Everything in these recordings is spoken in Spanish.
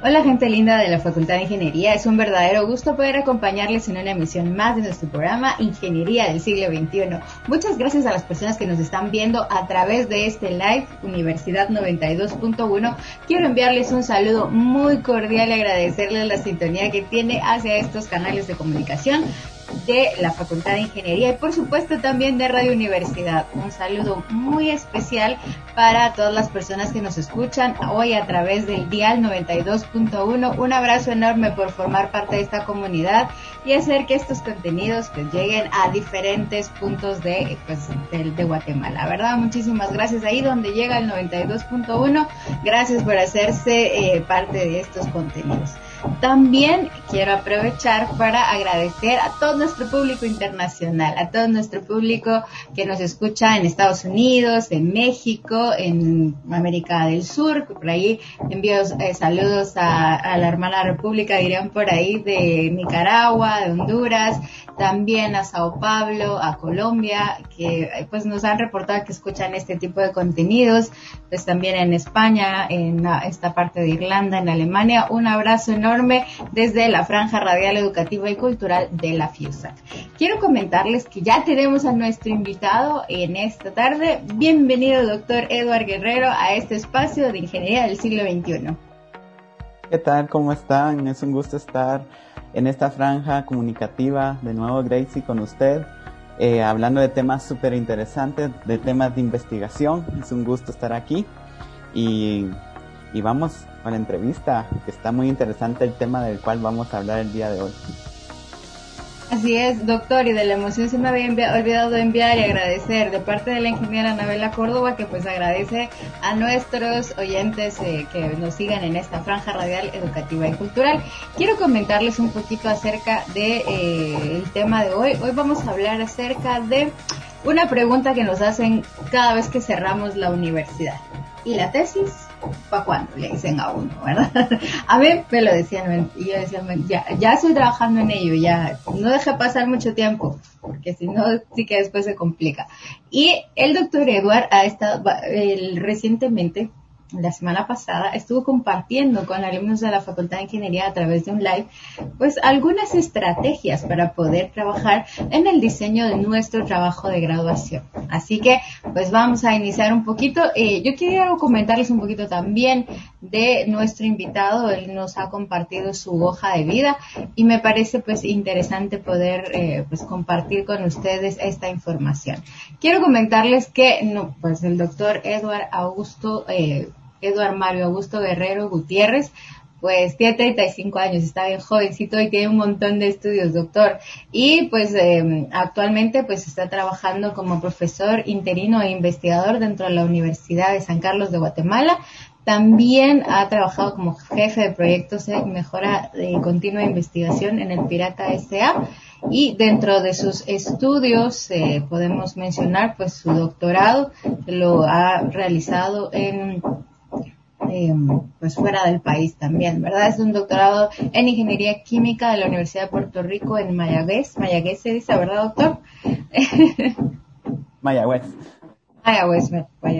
Hola gente linda de la Facultad de Ingeniería, es un verdadero gusto poder acompañarles en una emisión más de nuestro programa Ingeniería del siglo XXI. Muchas gracias a las personas que nos están viendo a través de este live Universidad 92.1. Quiero enviarles un saludo muy cordial y agradecerles la sintonía que tiene hacia estos canales de comunicación de la Facultad de Ingeniería y por supuesto también de Radio Universidad. Un saludo muy especial para todas las personas que nos escuchan hoy a través del Dial 92.1. Un abrazo enorme por formar parte de esta comunidad y hacer que estos contenidos pues lleguen a diferentes puntos de, pues, de, Guatemala. ¿Verdad? Muchísimas gracias ahí donde llega el 92.1. Gracias por hacerse eh, parte de estos contenidos. También quiero aprovechar para agradecer a todo nuestro público internacional, a todo nuestro público que nos escucha en Estados Unidos, en México, en América del Sur, por ahí envío eh, saludos a, a, la hermana república, dirían por ahí, de Nicaragua, de Honduras, también a Sao Paulo, a Colombia, que pues nos han reportado que escuchan este tipo de contenidos, pues también en España, en esta parte de Irlanda, en Alemania. Un abrazo enorme desde la franja radial educativa y cultural de la FIUSAC. Quiero comentarles que ya tenemos a nuestro invitado en esta tarde. Bienvenido, doctor Eduard Guerrero, a este espacio de Ingeniería del siglo XXI. ¿Qué tal? ¿Cómo están? Es un gusto estar en esta franja comunicativa, de nuevo Gracie con usted, eh, hablando de temas súper interesantes, de temas de investigación. Es un gusto estar aquí y, y vamos a la entrevista, que está muy interesante el tema del cual vamos a hablar el día de hoy. Así es, doctor, y de la emoción se me había olvidado enviar y agradecer de parte de la ingeniera Anabela Córdoba, que pues agradece a nuestros oyentes eh, que nos sigan en esta franja radial educativa y cultural. Quiero comentarles un poquito acerca de eh, el tema de hoy. Hoy vamos a hablar acerca de una pregunta que nos hacen cada vez que cerramos la universidad. ¿Y la tesis? ¿Para cuándo? Le dicen a uno, ¿verdad? A ver, me lo decían, y yo decía, ya, ya estoy trabajando en ello, ya, no deje pasar mucho tiempo, porque si no, sí que después se complica. Y el doctor Edward ha estado, recientemente, la semana pasada estuvo compartiendo con alumnos de la Facultad de Ingeniería a través de un live, pues algunas estrategias para poder trabajar en el diseño de nuestro trabajo de graduación. Así que, pues vamos a iniciar un poquito. Eh, yo quería comentarles un poquito también de nuestro invitado. Él nos ha compartido su hoja de vida y me parece pues interesante poder eh, pues compartir con ustedes esta información. Quiero comentarles que no, pues el doctor Edward Augusto eh, Eduard Mario Augusto Guerrero Gutiérrez, pues tiene 35 años, está bien jovencito y tiene un montón de estudios, doctor. Y pues em, actualmente pues está trabajando como profesor interino e investigador dentro de la Universidad de San Carlos de Guatemala. También ha trabajado como jefe de proyectos de mejora de continua investigación en el Pirata SA. Y dentro de sus estudios eh, podemos mencionar pues su doctorado, lo ha realizado en eh, pues fuera del país también, ¿verdad? Es un doctorado en Ingeniería Química de la Universidad de Puerto Rico en Mayagüez. Mayagüez se dice, ¿verdad, doctor? Mayagüez. Mayagüez,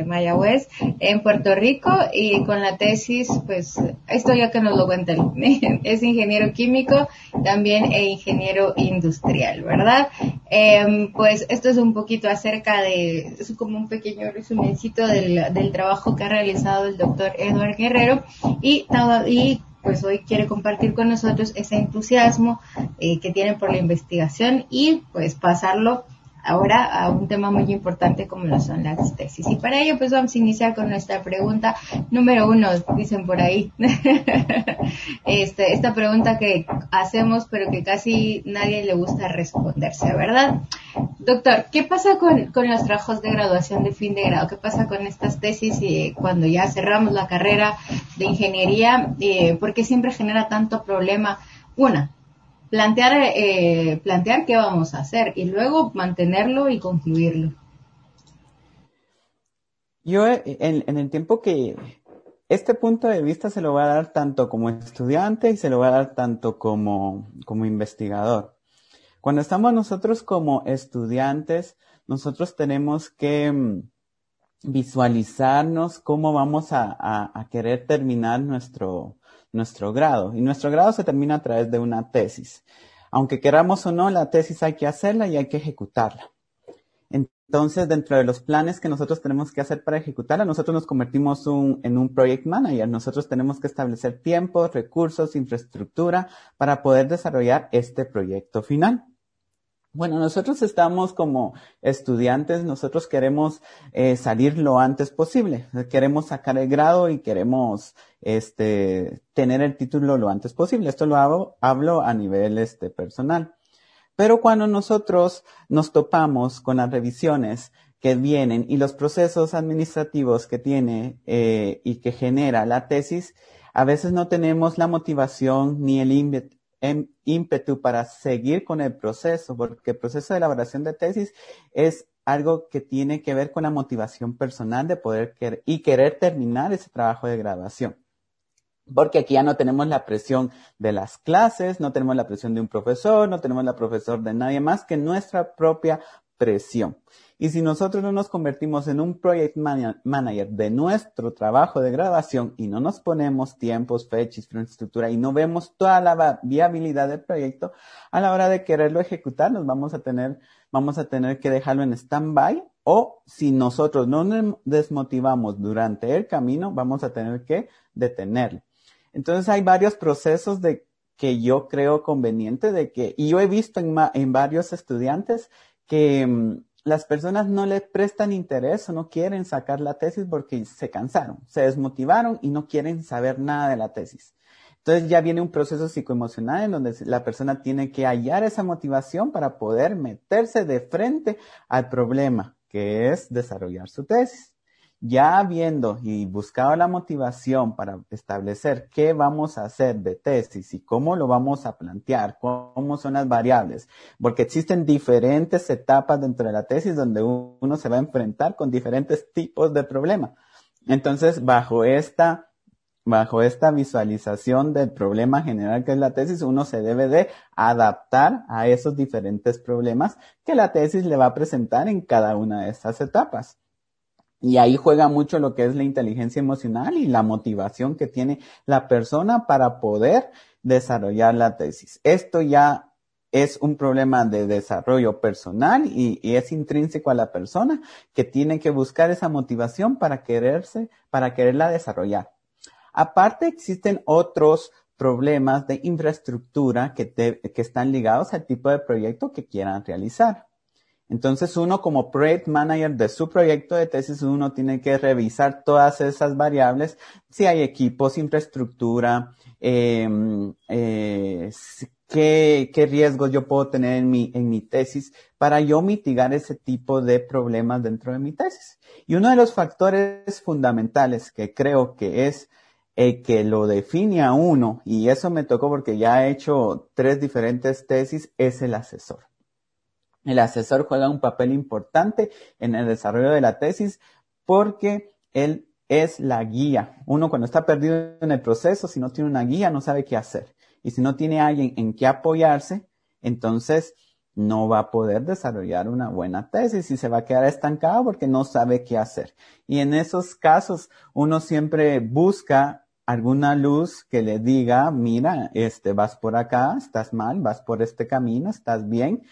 Mayagüez, en Puerto Rico y con la tesis, pues, esto ya que nos lo cuenta es ingeniero químico, también e ingeniero industrial, ¿verdad? Eh, pues esto es un poquito acerca de, es como un pequeño resumencito del, del trabajo que ha realizado el doctor Edward Guerrero. Y, y pues hoy quiere compartir con nosotros ese entusiasmo eh, que tiene por la investigación y pues pasarlo ahora a un tema muy importante como lo son las tesis. Y para ello, pues vamos a iniciar con nuestra pregunta número uno, dicen por ahí. este, esta pregunta que hacemos, pero que casi nadie le gusta responderse, ¿verdad? Doctor, ¿qué pasa con, con los trabajos de graduación de fin de grado? ¿Qué pasa con estas tesis y cuando ya cerramos la carrera de ingeniería? Eh, ¿Por qué siempre genera tanto problema? Una, plantear, eh, plantear qué vamos a hacer y luego mantenerlo y concluirlo. Yo en, en, el tiempo que este punto de vista se lo voy a dar tanto como estudiante y se lo voy a dar tanto como, como investigador. Cuando estamos nosotros como estudiantes, nosotros tenemos que mm, visualizarnos cómo vamos a querer terminar nuestro, nuestro grado. Y nuestro grado se termina a través de una tesis. Aunque queramos o no, la tesis hay que hacerla y hay que ejecutarla. Entonces, dentro de los planes que nosotros tenemos que hacer para ejecutarla, nosotros nos convertimos en un project manager. Nosotros tenemos que establecer tiempos, recursos, infraestructura para poder desarrollar este proyecto final. Bueno, nosotros estamos como estudiantes, nosotros queremos eh, salir lo antes posible. Queremos sacar el grado y queremos este, tener el título lo antes posible. Esto lo hago, hablo a nivel este, personal. Pero cuando nosotros nos topamos con las revisiones que vienen y los procesos administrativos que tiene eh, y que genera la tesis, a veces no tenemos la motivación ni el em, ímpetu para seguir con el proceso, porque el proceso de elaboración de tesis es algo que tiene que ver con la motivación personal de poder querer y querer terminar ese trabajo de graduación. Porque aquí ya no tenemos la presión de las clases, no tenemos la presión de un profesor, no tenemos la profesor de nadie más que nuestra propia presión. Y si nosotros no nos convertimos en un project manager de nuestro trabajo de graduación y no nos ponemos tiempos, fechas, infraestructura y no vemos toda la viabilidad del proyecto, a la hora de quererlo ejecutar, nos vamos a tener, vamos a tener que dejarlo en stand-by o si nosotros no nos desmotivamos durante el camino, vamos a tener que detenerlo. Entonces hay varios procesos de que yo creo conveniente de que, y yo he visto en varios estudiantes que mm, las personas no les prestan interés o no quieren sacar la tesis porque se cansaron, se desmotivaron y no quieren saber nada de la tesis. Entonces ya viene un proceso psicoemocional en donde la persona tiene que hallar esa motivación para poder meterse de frente al problema, que es desarrollar su tesis ya habiendo y buscado la motivación para establecer qué vamos a hacer de tesis y cómo lo vamos a plantear, cómo son las variables, porque existen diferentes etapas dentro de la tesis donde uno se va a enfrentar con diferentes tipos de problemas. Entonces, bajo esta, bajo esta visualización del problema general que es la tesis, uno se debe de adaptar a esos diferentes problemas que la tesis le va a presentar en cada una de estas etapas. Y ahí juega mucho lo que es la inteligencia emocional y la motivación que tiene la persona para poder desarrollar la tesis. Esto ya es un problema de desarrollo personal y, es intrínseco a la persona que tiene que buscar esa motivación para quererse, para quererla desarrollar. Aparte existen otros problemas de infraestructura que, que están ligados al tipo de proyecto que quieran realizar. Entonces uno como project manager de su proyecto de tesis, uno tiene que revisar todas esas variables, si hay equipos, infraestructura, em, eh, qué, qué riesgos yo puedo tener en mi, en mi tesis para yo mitigar ese tipo de problemas dentro de mi tesis. Y uno de los factores fundamentales que creo que es el que lo define a uno, y eso me tocó porque ya he hecho tres diferentes tesis, es el asesor. El asesor juega un papel importante en el desarrollo de la tesis porque él es la guía. Uno cuando está perdido en el proceso, si no tiene una guía, no sabe qué hacer. Y si no tiene alguien en qué apoyarse, entonces no va a poder desarrollar una buena tesis y se va a quedar estancado porque no sabe qué hacer. Y en esos casos, uno siempre busca alguna luz que le diga, mira, este, vas por acá, estás mal, vas por este camino, estás bien,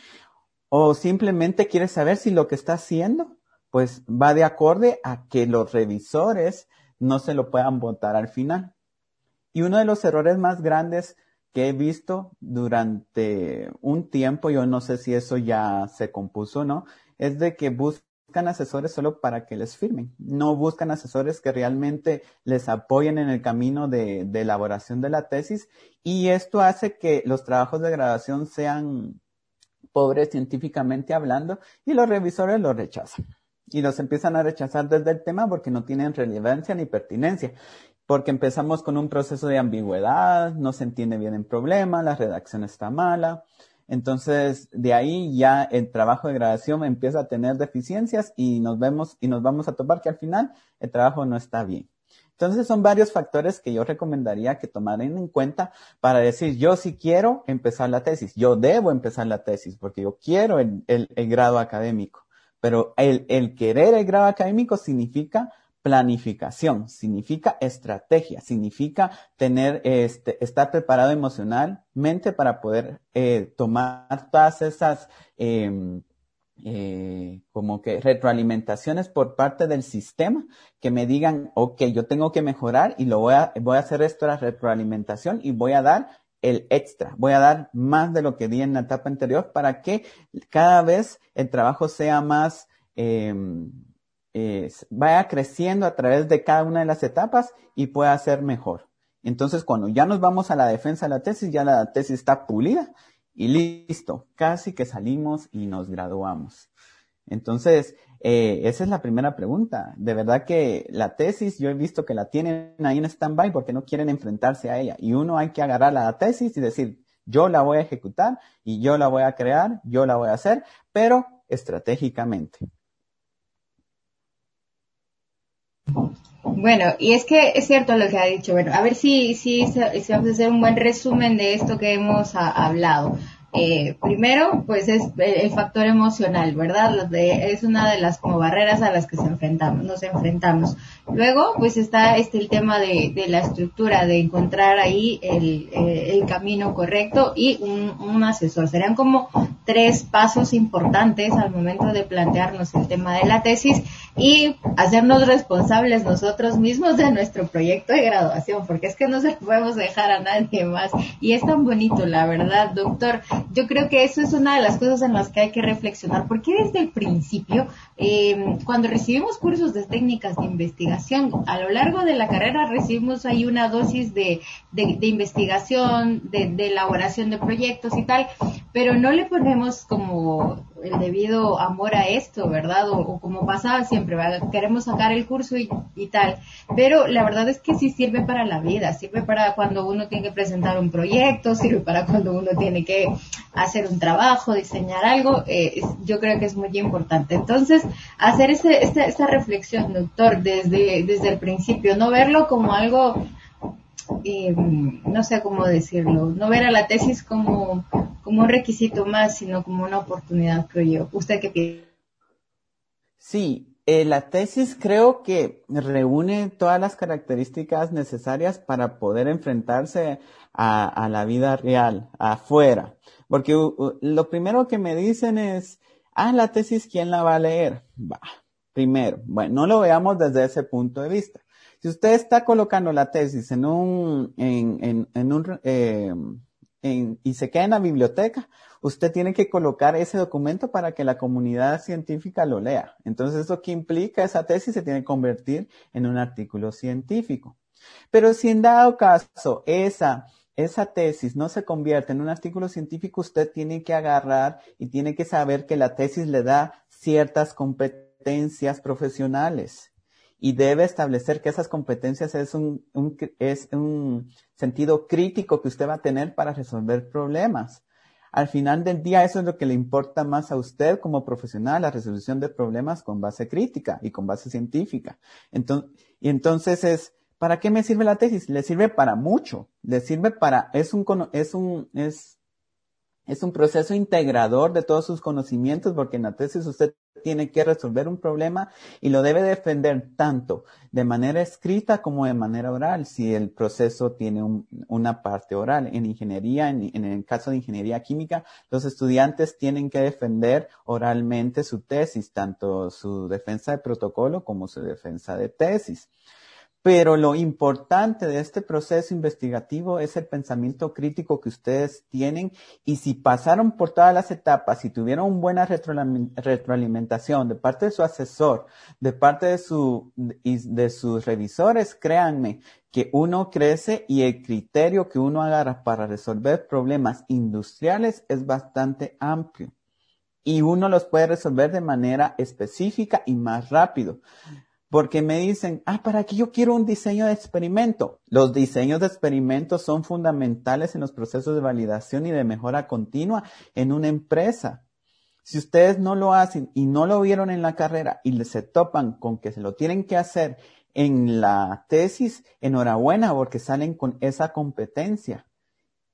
o simplemente quiere saber si lo que está haciendo pues va de acorde a que los revisores no se lo puedan votar al final. Y uno de los errores más grandes que he visto durante un tiempo, yo no sé si eso ya se compuso o no, es de que buscan asesores solo para que les firmen. No buscan asesores que realmente les apoyen en el camino de, de elaboración de la tesis y esto hace que los trabajos de graduación sean pobres científicamente hablando y los revisores los rechazan. Y los empiezan a rechazar desde el tema porque no tienen relevancia ni pertinencia. Porque empezamos con un proceso de ambigüedad, no se entiende bien el problema, la redacción está mala. Entonces, de ahí ya el trabajo de grabación empieza a tener deficiencias y nos vemos y nos vamos a topar que al final el trabajo no está bien. Entonces son varios factores que yo recomendaría que tomaran en cuenta para decir, yo sí quiero empezar la tesis, yo debo empezar la tesis porque yo quiero el, grado académico. Pero el, el querer el grado académico significa planificación, significa estrategia, significa tener, este, estar preparado emocionalmente para poder eh, tomar todas esas em, eh, como que retroalimentaciones por parte del sistema que me digan, ok, yo tengo que mejorar y lo voy a, voy a hacer esto la retroalimentación y voy a dar el extra, voy a dar más de lo que di en la etapa anterior para que cada vez el trabajo sea más, eh, vaya creciendo a través de cada una de las etapas y pueda ser mejor. Entonces, cuando ya nos vamos a la defensa de la tesis, ya la tesis está pulida y listo, casi que salimos y nos graduamos. Entonces, eh, esa es la primera pregunta. De verdad que la tesis, yo he visto que la tienen ahí en stand-by porque no quieren enfrentarse a ella. Y uno hay que agarrar la tesis y decir, yo la voy a ejecutar y yo la voy a crear, yo la voy a hacer, pero estratégicamente. Bueno, y es que es cierto lo que ha dicho. Bueno, a ver si, si, vamos a hacer un buen resumen de esto que hemos hablado. Eh, primero, pues es el factor emocional, ¿verdad? es una de las como barreras a las que se enfrentamos, nos enfrentamos. Luego, pues está este el tema de, la estructura, de encontrar ahí el, eh, camino correcto y un, un, asesor. Serían como tres pasos importantes al momento de plantearnos el tema de la tesis y hacernos responsables nosotros mismos de nuestro proyecto de graduación, porque es que no se podemos dejar a nadie más. Y es tan bonito, la verdad, doctor. Yo creo que eso es una de las cosas en las que hay que reflexionar, porque desde el principio, eh, cuando recibimos cursos de técnicas de investigación, a lo largo de la carrera recibimos ahí una dosis de, de, de investigación, de, de elaboración de proyectos y tal, pero no le ponemos como el debido amor a esto, ¿verdad? O, como pasaba siempre, ¿verdad? queremos sacar el curso y, tal. Pero la verdad es que sí sirve para la vida, sirve para cuando uno tiene que presentar un proyecto, sirve para cuando uno tiene que hacer un trabajo, diseñar algo. Eh, yo creo que es muy importante. Entonces, hacer ese, esta, reflexión, doctor, desde, desde el principio, no verlo como algo eh, no sé cómo decirlo, no ver a la tesis como, como un requisito más, sino como una oportunidad, creo yo. ¿Usted qué piensa? Sí, eh, la tesis creo que reúne todas las características necesarias para poder enfrentarse a, la vida real, afuera. Porque lo primero que me dicen es, ah, la tesis, ¿quién la va a leer? Va, primero, bueno, no lo veamos desde ese punto de vista. Si usted está colocando la tesis en un, en, en, un, eh, y se queda en la biblioteca, usted tiene que colocar ese documento para que la comunidad científica lo lea. Entonces, ¿eso qué implica? Esa tesis se tiene que convertir en un artículo científico. Pero si en dado caso esa tesis no se convierte en un artículo científico, usted tiene que agarrar y tiene que saber que la tesis le da ciertas competencias profesionales y debe establecer que esas competencias es un, es un sentido crítico que usted va a tener para resolver problemas. Al final del día, eso es lo que le importa más a usted como profesional, la resolución de problemas con base crítica y con base científica. Entonces, y entonces es, ¿para qué me sirve la tesis? Le sirve para mucho. Le sirve para, es un, es un, es, es un proceso integrador de todos sus conocimientos porque en la tesis usted tiene que resolver un problema y lo debe defender tanto de manera escrita como de manera oral, si el proceso tiene una parte oral. En ingeniería, en, en el caso de ingeniería química, los estudiantes tienen que defender oralmente su tesis, tanto su defensa de protocolo como su defensa de tesis. Pero lo importante de este proceso investigativo es el pensamiento crítico que ustedes tienen y si pasaron por todas las etapas y tuvieron buena retroalimentación de parte de su asesor, de parte de, de sus revisores, créanme que uno crece y el criterio que uno agarra para resolver problemas industriales es bastante amplio y uno los puede resolver de manera específica y más rápido. Porque me dicen, ah, ¿para qué yo quiero un diseño de experimento? Los diseños de experimentos son fundamentales en los procesos de validación y de mejora continua en una empresa. Si ustedes no lo hacen y no lo vieron en la carrera y se topan con que se lo tienen que hacer en la tesis, enhorabuena porque salen con esa competencia.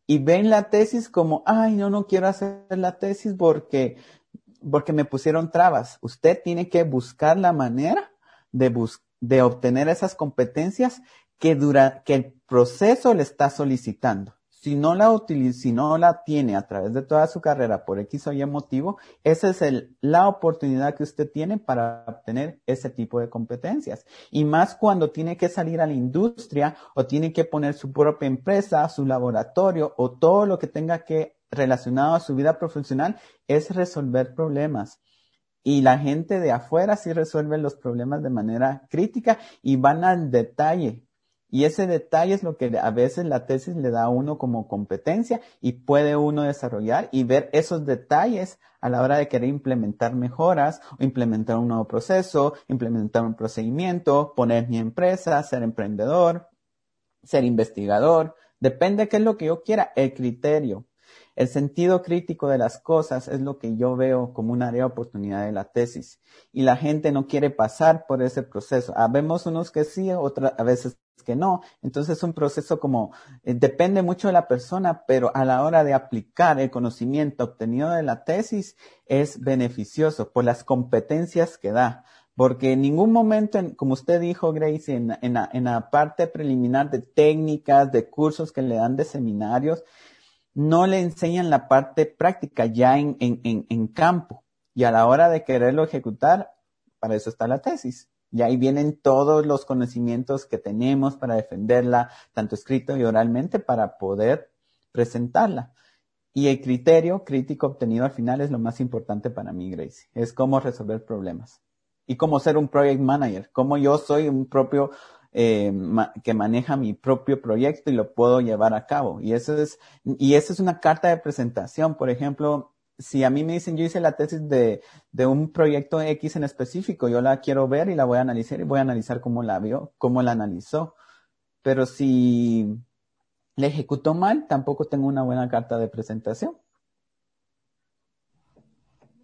Y ven la tesis como, ay, no, no quiero hacer la tesis porque, porque me pusieron trabas. Usted tiene que buscar la manera de, de obtener esas competencias que, dura, que el proceso le está solicitando. Si no la utiliza, si no la tiene a través de toda su carrera por X o Y motivo, esa es el, la oportunidad que usted tiene para obtener ese tipo de competencias. Y más cuando tiene que salir a la industria o tiene que poner su propia empresa, su laboratorio o todo lo que tenga que relacionado a su vida profesional es resolver problemas. Y la gente de afuera sí resuelve los problemas de manera crítica y van al detalle. Y ese detalle es lo que a veces la tesis le da a uno como competencia y puede uno desarrollar y ver esos detalles a la hora de querer implementar mejoras o implementar un nuevo proceso, implementar un procedimiento, poner mi empresa, ser emprendedor, ser investigador. Depende de qué es lo que yo quiera, el criterio. El sentido crítico de las cosas es lo que yo veo como un área de oportunidad de la tesis. Y la gente no quiere pasar por ese proceso. Habemos unos que sí, otras a veces que no. Entonces es un proceso como, eh, depende mucho de la persona, pero a la hora de aplicar el conocimiento obtenido de la tesis es beneficioso por las competencias que da. Porque en ningún momento, como usted dijo, Grace, en, en, en la parte preliminar de técnicas, de cursos que le dan de seminarios, no le enseñan la parte práctica ya en, en, en, campo. Y a la hora de quererlo ejecutar, para eso está la tesis. Y ahí vienen todos los conocimientos que tenemos para defenderla, tanto escrito y oralmente, para poder presentarla. Y el criterio crítico obtenido al final es lo más importante para mí, Gracie. Es cómo resolver problemas. Y cómo ser un project manager. Cómo yo soy un propio eh, que maneja mi propio proyecto y lo puedo llevar a cabo. Y eso es, y eso es una carta de presentación. Por ejemplo, si a mí me dicen, yo hice la tesis de, de un proyecto X en específico, yo la quiero ver y la voy a analizar y voy a analizar cómo la vio, cómo la analizó. Pero si le ejecutó mal, tampoco tengo una buena carta de presentación.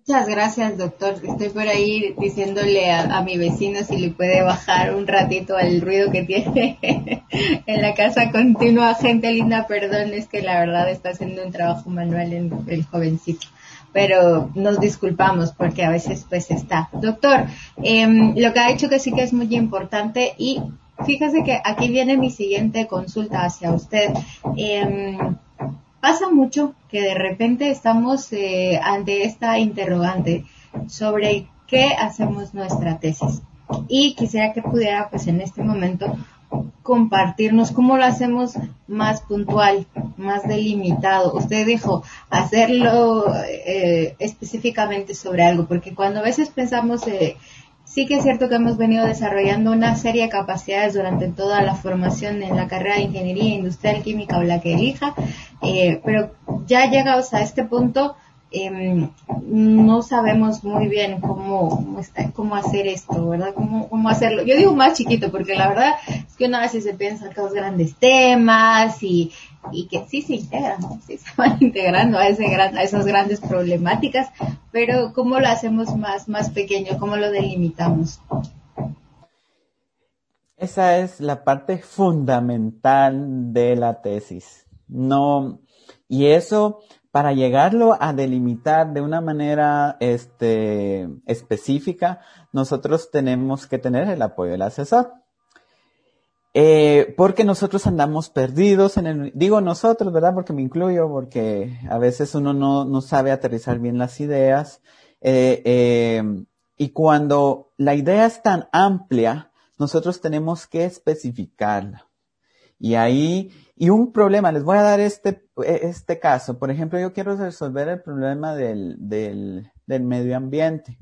Muchas gracias, doctor. Estoy por ahí diciéndole a, mi vecino si le puede bajar un ratito al ruido que tiene en la casa continua. Gente linda, perdón, es que la verdad está haciendo un trabajo manual en el jovencito. Pero nos disculpamos porque a veces pues está. Doctor, em, lo que ha dicho que sí que es muy importante y fíjese que aquí viene mi siguiente consulta hacia usted. Eh, pasa mucho que de repente estamos eh, ante esta interrogante sobre qué hacemos nuestra tesis. Y quisiera que pudiera, pues en este momento, compartirnos cómo lo hacemos más puntual, más delimitado. Usted dijo hacerlo eh, específicamente sobre algo, porque cuando a veces pensamos eh, Sí que es cierto que hemos venido desarrollando una serie de capacidades durante toda la formación en la carrera de Ingeniería Industrial Química o la que elija, eh, pero ya llegados a este punto, eh, no sabemos muy bien cómo, cómo, hacer esto, ¿verdad? Cómo, cómo hacerlo. Yo digo más chiquito porque la verdad es que una vez se piensa que los grandes temas y, y que sí se integran, sí se van integrando a, ese gran, a esas grandes problemáticas, pero ¿cómo lo hacemos más, más pequeño? ¿Cómo lo delimitamos? Esa es la parte fundamental de la tesis. No, y eso, para llegarlo a delimitar de una manera este, específica, nosotros tenemos que tener el apoyo del asesor. Eh, porque nosotros andamos perdidos en el, digo nosotros, ¿verdad? Porque me incluyo, porque a veces uno no, no sabe aterrizar bien las ideas. Eh, eh, y cuando la idea es tan amplia, nosotros tenemos que especificarla. Y ahí, y un problema, les voy a dar este, este caso. Por ejemplo, yo quiero resolver el problema del, del, del medio ambiente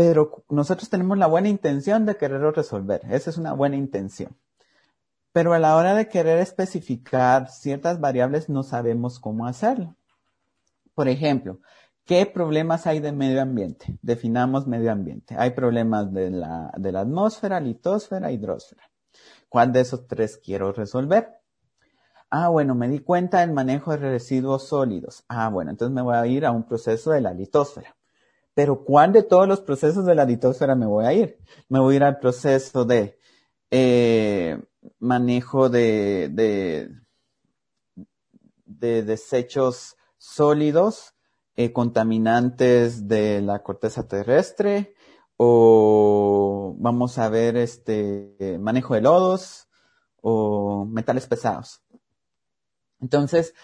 pero nosotros tenemos la buena intención de quererlo resolver. Esa es una buena intención. Pero a la hora de querer especificar ciertas variables no sabemos cómo hacerlo. Por ejemplo, ¿qué problemas hay de medio ambiente? Definamos medio ambiente. Hay problemas de la, de la atmósfera, litosfera, hidrosfera. ¿Cuál de esos tres quiero resolver? Ah, bueno, me di cuenta del manejo de residuos sólidos. Ah, bueno, entonces me voy a ir a un proceso de la litosfera. Pero ¿cuál de todos los procesos de la litosfera me voy a ir? Me voy a ir al proceso de eh, manejo de, de, de, desechos sólidos, eh, contaminantes de la corteza terrestre, o vamos a ver este manejo de lodos o metales pesados. Entonces,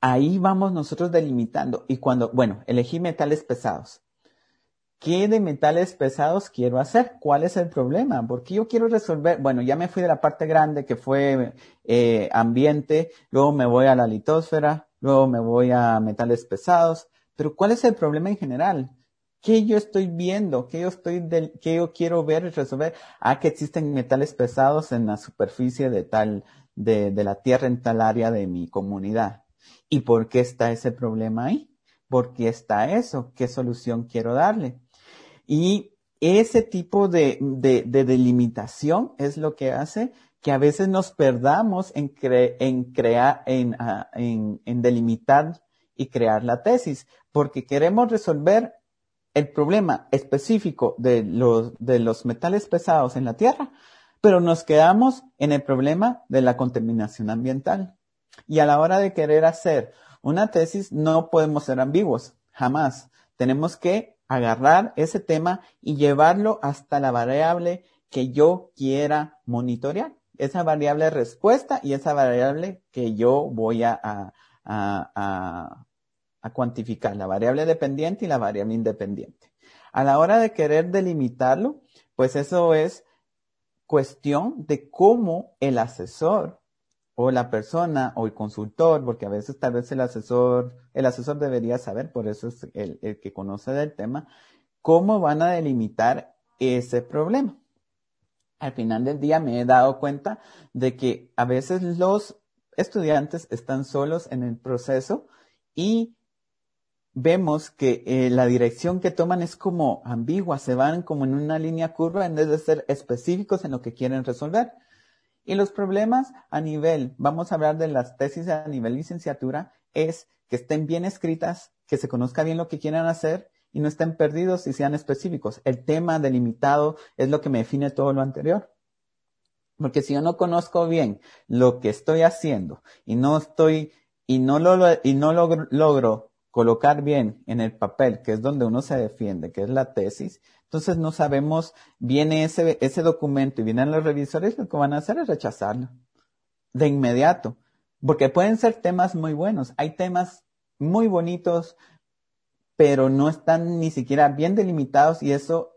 ahí vamos nosotros delimitando. Y cuando, bueno, elegí metales pesados. ¿Qué de metales pesados quiero hacer? ¿Cuál es el problema? Porque yo quiero resolver, bueno, ya me fui de la parte grande que fue eh, ambiente, luego me voy a la litosfera, luego me voy a metales pesados, pero ¿cuál es el problema en general? ¿Qué yo estoy viendo? ¿Qué yo estoy qué yo quiero ver y resolver? Ah, que existen metales pesados en la superficie de tal, de, de la tierra en tal área de mi comunidad. ¿Y por qué está ese problema ahí? ¿Por qué está eso? ¿Qué solución quiero darle? Y ese tipo de, de, de delimitación es lo que hace que a veces nos perdamos en, en crear, en, uh, en, en delimitar y crear la tesis, porque queremos resolver el problema específico de los, de los metales pesados en la Tierra, pero nos quedamos en el problema de la contaminación ambiental. Y a la hora de querer hacer una tesis no podemos ser ambiguos, jamás. Tenemos que agarrar ese tema y llevarlo hasta la variable que yo quiera monitorear. Esa variable respuesta y esa variable que yo voy a, a, a, a cuantificar la variable dependiente y la variable independiente. A la hora de querer delimitarlo, pues eso es cuestión de cómo el asesor o la persona o el consultor, porque a veces tal vez el asesor, el asesor debería saber, por eso es el, el que conoce del tema, cómo van a delimitar ese problema. Al final del día me he dado cuenta de que a veces los estudiantes están solos en el proceso y vemos que eh, la dirección que toman es como ambigua, se van como en una línea curva en vez de ser específicos en lo que quieren resolver. Y los problemas a nivel, vamos a hablar de las tesis a nivel licenciatura, es que estén bien escritas, que se conozca bien lo que quieren hacer y no estén perdidos y sean específicos. El tema delimitado es lo que me define todo lo anterior. Porque si yo no conozco bien lo que estoy haciendo y no estoy, y no lo, y no logro, logro colocar bien en el papel, que es donde uno se defiende, que es la tesis, entonces no sabemos, viene ese, ese documento y vienen los revisores, lo que van a hacer es rechazarlo de inmediato, porque pueden ser temas muy buenos, hay temas muy bonitos, pero no están ni siquiera bien delimitados y eso,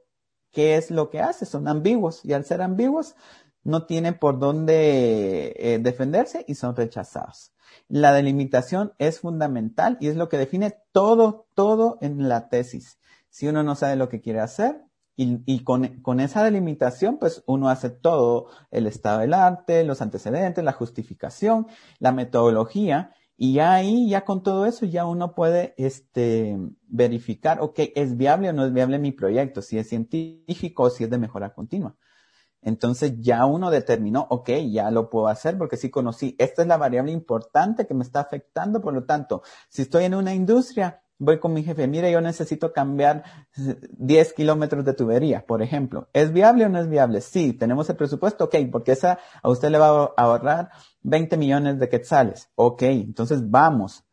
¿qué es lo que hace? Son ambiguos y al ser ambiguos no tienen por dónde eh, defenderse y son rechazados. La delimitación es fundamental y es lo que define todo, todo en la tesis. Si uno no sabe lo que quiere hacer y, y con, con, esa delimitación, pues uno hace todo, el estado del arte, los antecedentes, la justificación, la metodología y ahí, ya con todo eso, ya uno puede este, verificar, ok, ¿es viable o no es viable mi proyecto? Si es científico o si es de mejora continua. Entonces ya uno determinó, ok, ya lo puedo hacer porque sí conocí, esta es la variable importante que me está afectando, por lo tanto, si estoy en una industria, voy con mi jefe, mire, yo necesito cambiar 10 kilómetros de tubería, por ejemplo. ¿Es viable o no es viable? Sí, tenemos el presupuesto, ok, porque esa a usted le va a ahorrar 20 millones de quetzales. Ok, entonces vamos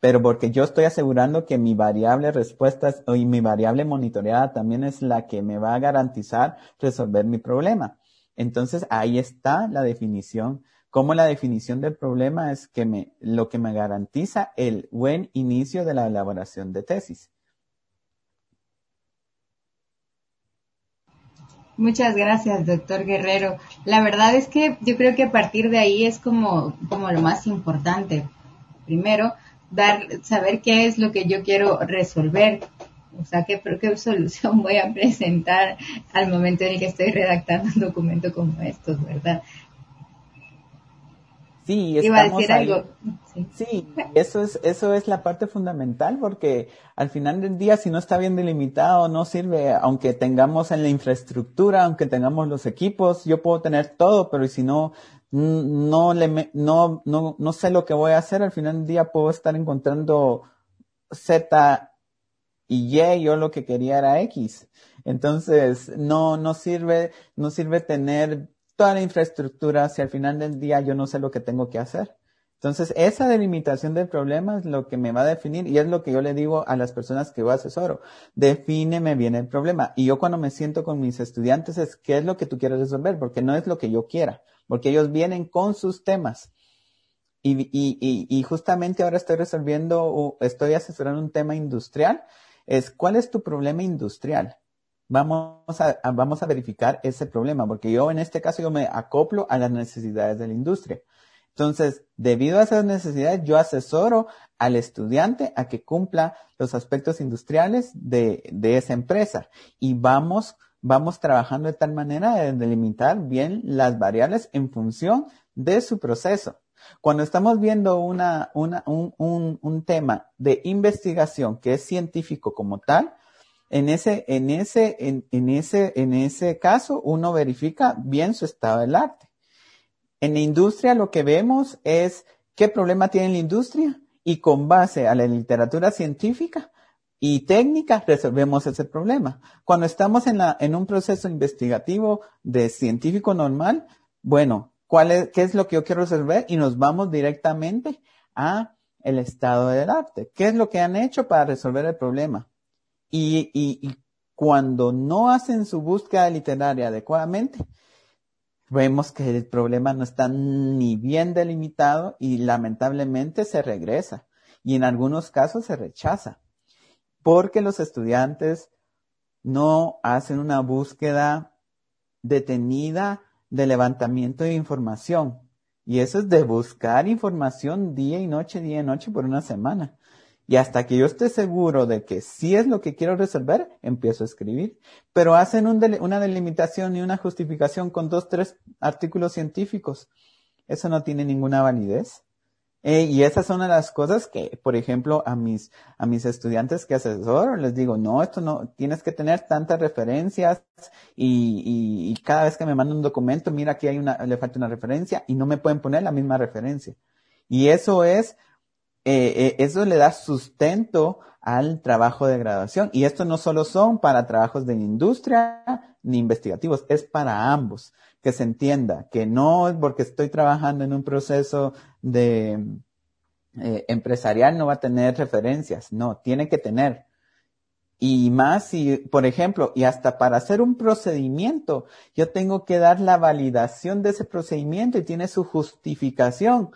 pero porque yo estoy asegurando que mi variable respuesta y mi variable monitoreada también es la que me va a garantizar resolver mi problema. Entonces ahí está la definición. Como la definición del problema es que me, lo que me garantiza el buen inicio de la elaboración de tesis. Muchas gracias, doctor Guerrero. La verdad es que yo creo que a partir de ahí es como, como lo más importante. Primero, dar, saber qué es lo que yo quiero resolver, o sea, qué, qué solución voy a presentar al momento en el que estoy redactando un documento como estos, ¿verdad? Sí, Iba a decir algo. Sí. sí, eso es, eso es la parte fundamental porque al final del día si no está bien delimitado no sirve, aunque tengamos en la infraestructura, aunque tengamos los equipos, yo puedo tener todo, pero si no no, le, no, no, no sé lo que voy a hacer, al final del día puedo estar encontrando Z y Y, yo lo que quería era X. Entonces, no, no sirve, no sirve tener toda la infraestructura si al final del día yo no sé lo que tengo que hacer. Entonces, esa delimitación del problema es lo que me va a definir y es lo que yo le digo a las personas que yo asesoro. Defíneme bien el problema. Y yo cuando me siento con mis estudiantes es qué es lo que tú quieres resolver, porque no es lo que yo quiera, porque ellos vienen con sus temas. Y, y, y, justamente ahora estoy resolviendo, estoy asesorando un tema industrial. Es, ¿cuál es tu problema industrial? Vamos a, vamos a verificar ese problema, porque yo en este caso yo me acoplo a las necesidades de la industria. Entonces, debido a esas necesidades, yo asesoro al estudiante a que cumpla los aspectos industriales de, esa empresa y vamos, vamos trabajando de tal manera de delimitar bien las variables en función de su proceso. Cuando estamos viendo una, una, un, un, un, tema de investigación que es científico como tal, en ese, en ese, en, ese, en ese caso, uno verifica bien su estado del arte. En la industria lo que vemos es qué problema tiene la industria y con base a la literatura científica y técnica resolvemos ese problema. Cuando estamos en, la, en un proceso investigativo de científico normal, bueno, ¿cuál es, ¿qué es lo que yo quiero resolver? Y nos vamos directamente a el estado del arte. ¿Qué es lo que han hecho para resolver el problema? Y, y, y cuando no hacen su búsqueda literaria adecuadamente, vemos que el problema no está ni bien delimitado y lamentablemente se regresa y en algunos casos se rechaza porque los estudiantes no hacen una búsqueda detenida de levantamiento de información. Y eso es de buscar información día y noche, día y noche por una semana. Y hasta que yo esté seguro de que sí es lo que quiero resolver, empiezo a escribir. Pero hacen una delimitación y una justificación con dos, tres artículos científicos. Eso no tiene ninguna validez. Eh, y esas son las cosas que, por ejemplo, a mis, a mis estudiantes que asesoro, les digo, no, esto no, tienes que tener tantas referencias y, y, cada vez que me mandan un documento, mira, aquí hay una, le falta una referencia y no me pueden poner la misma referencia. Y eso es eh, eh, eso le da sustento al trabajo de graduación. Y esto no solo son para trabajos de industria ni investigativos, es para ambos. Que se entienda que no es porque estoy trabajando en un proceso de eh, empresarial no va a tener referencias, no, tiene que tener. Y más si, por ejemplo, y hasta para hacer un procedimiento, yo tengo que dar la validación de ese procedimiento y tiene su justificación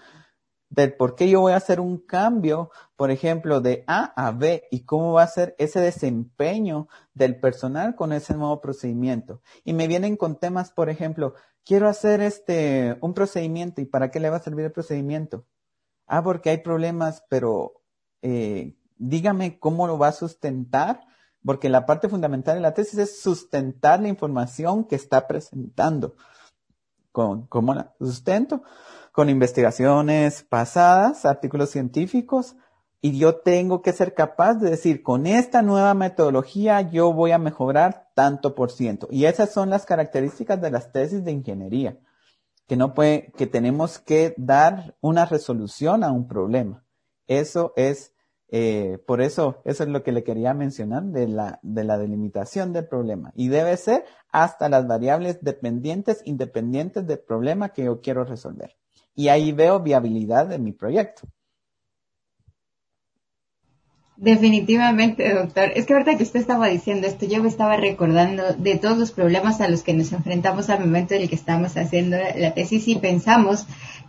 del por qué yo voy a hacer un cambio, por ejemplo, de A a B y cómo va a ser ese desempeño del personal con ese nuevo procedimiento. Y me vienen con temas, por ejemplo, quiero hacer este, un procedimiento y para qué le va a servir el procedimiento. Ah, porque hay problemas, pero eh, dígame cómo lo va a sustentar, porque la parte fundamental de la tesis es sustentar la información que está presentando. ¿Cómo la sustento? Con investigaciones pasadas, artículos científicos, y yo tengo que ser capaz de decir, con esta nueva metodología yo voy a mejorar tanto por ciento. Y esas son las características de las tesis de ingeniería, que no puede, que tenemos que dar una resolución a un problema. Eso es, eh, por eso, eso es lo que le quería mencionar de la, de la delimitación del problema. Y debe ser hasta las variables dependientes, independientes del problema que yo quiero resolver y ahí veo viabilidad de mi proyecto. Definitivamente, doctor. Es que ahorita que usted estaba diciendo esto, yo me estaba recordando de todos los problemas a los que nos enfrentamos al momento en el que estamos haciendo la tesis y pensamos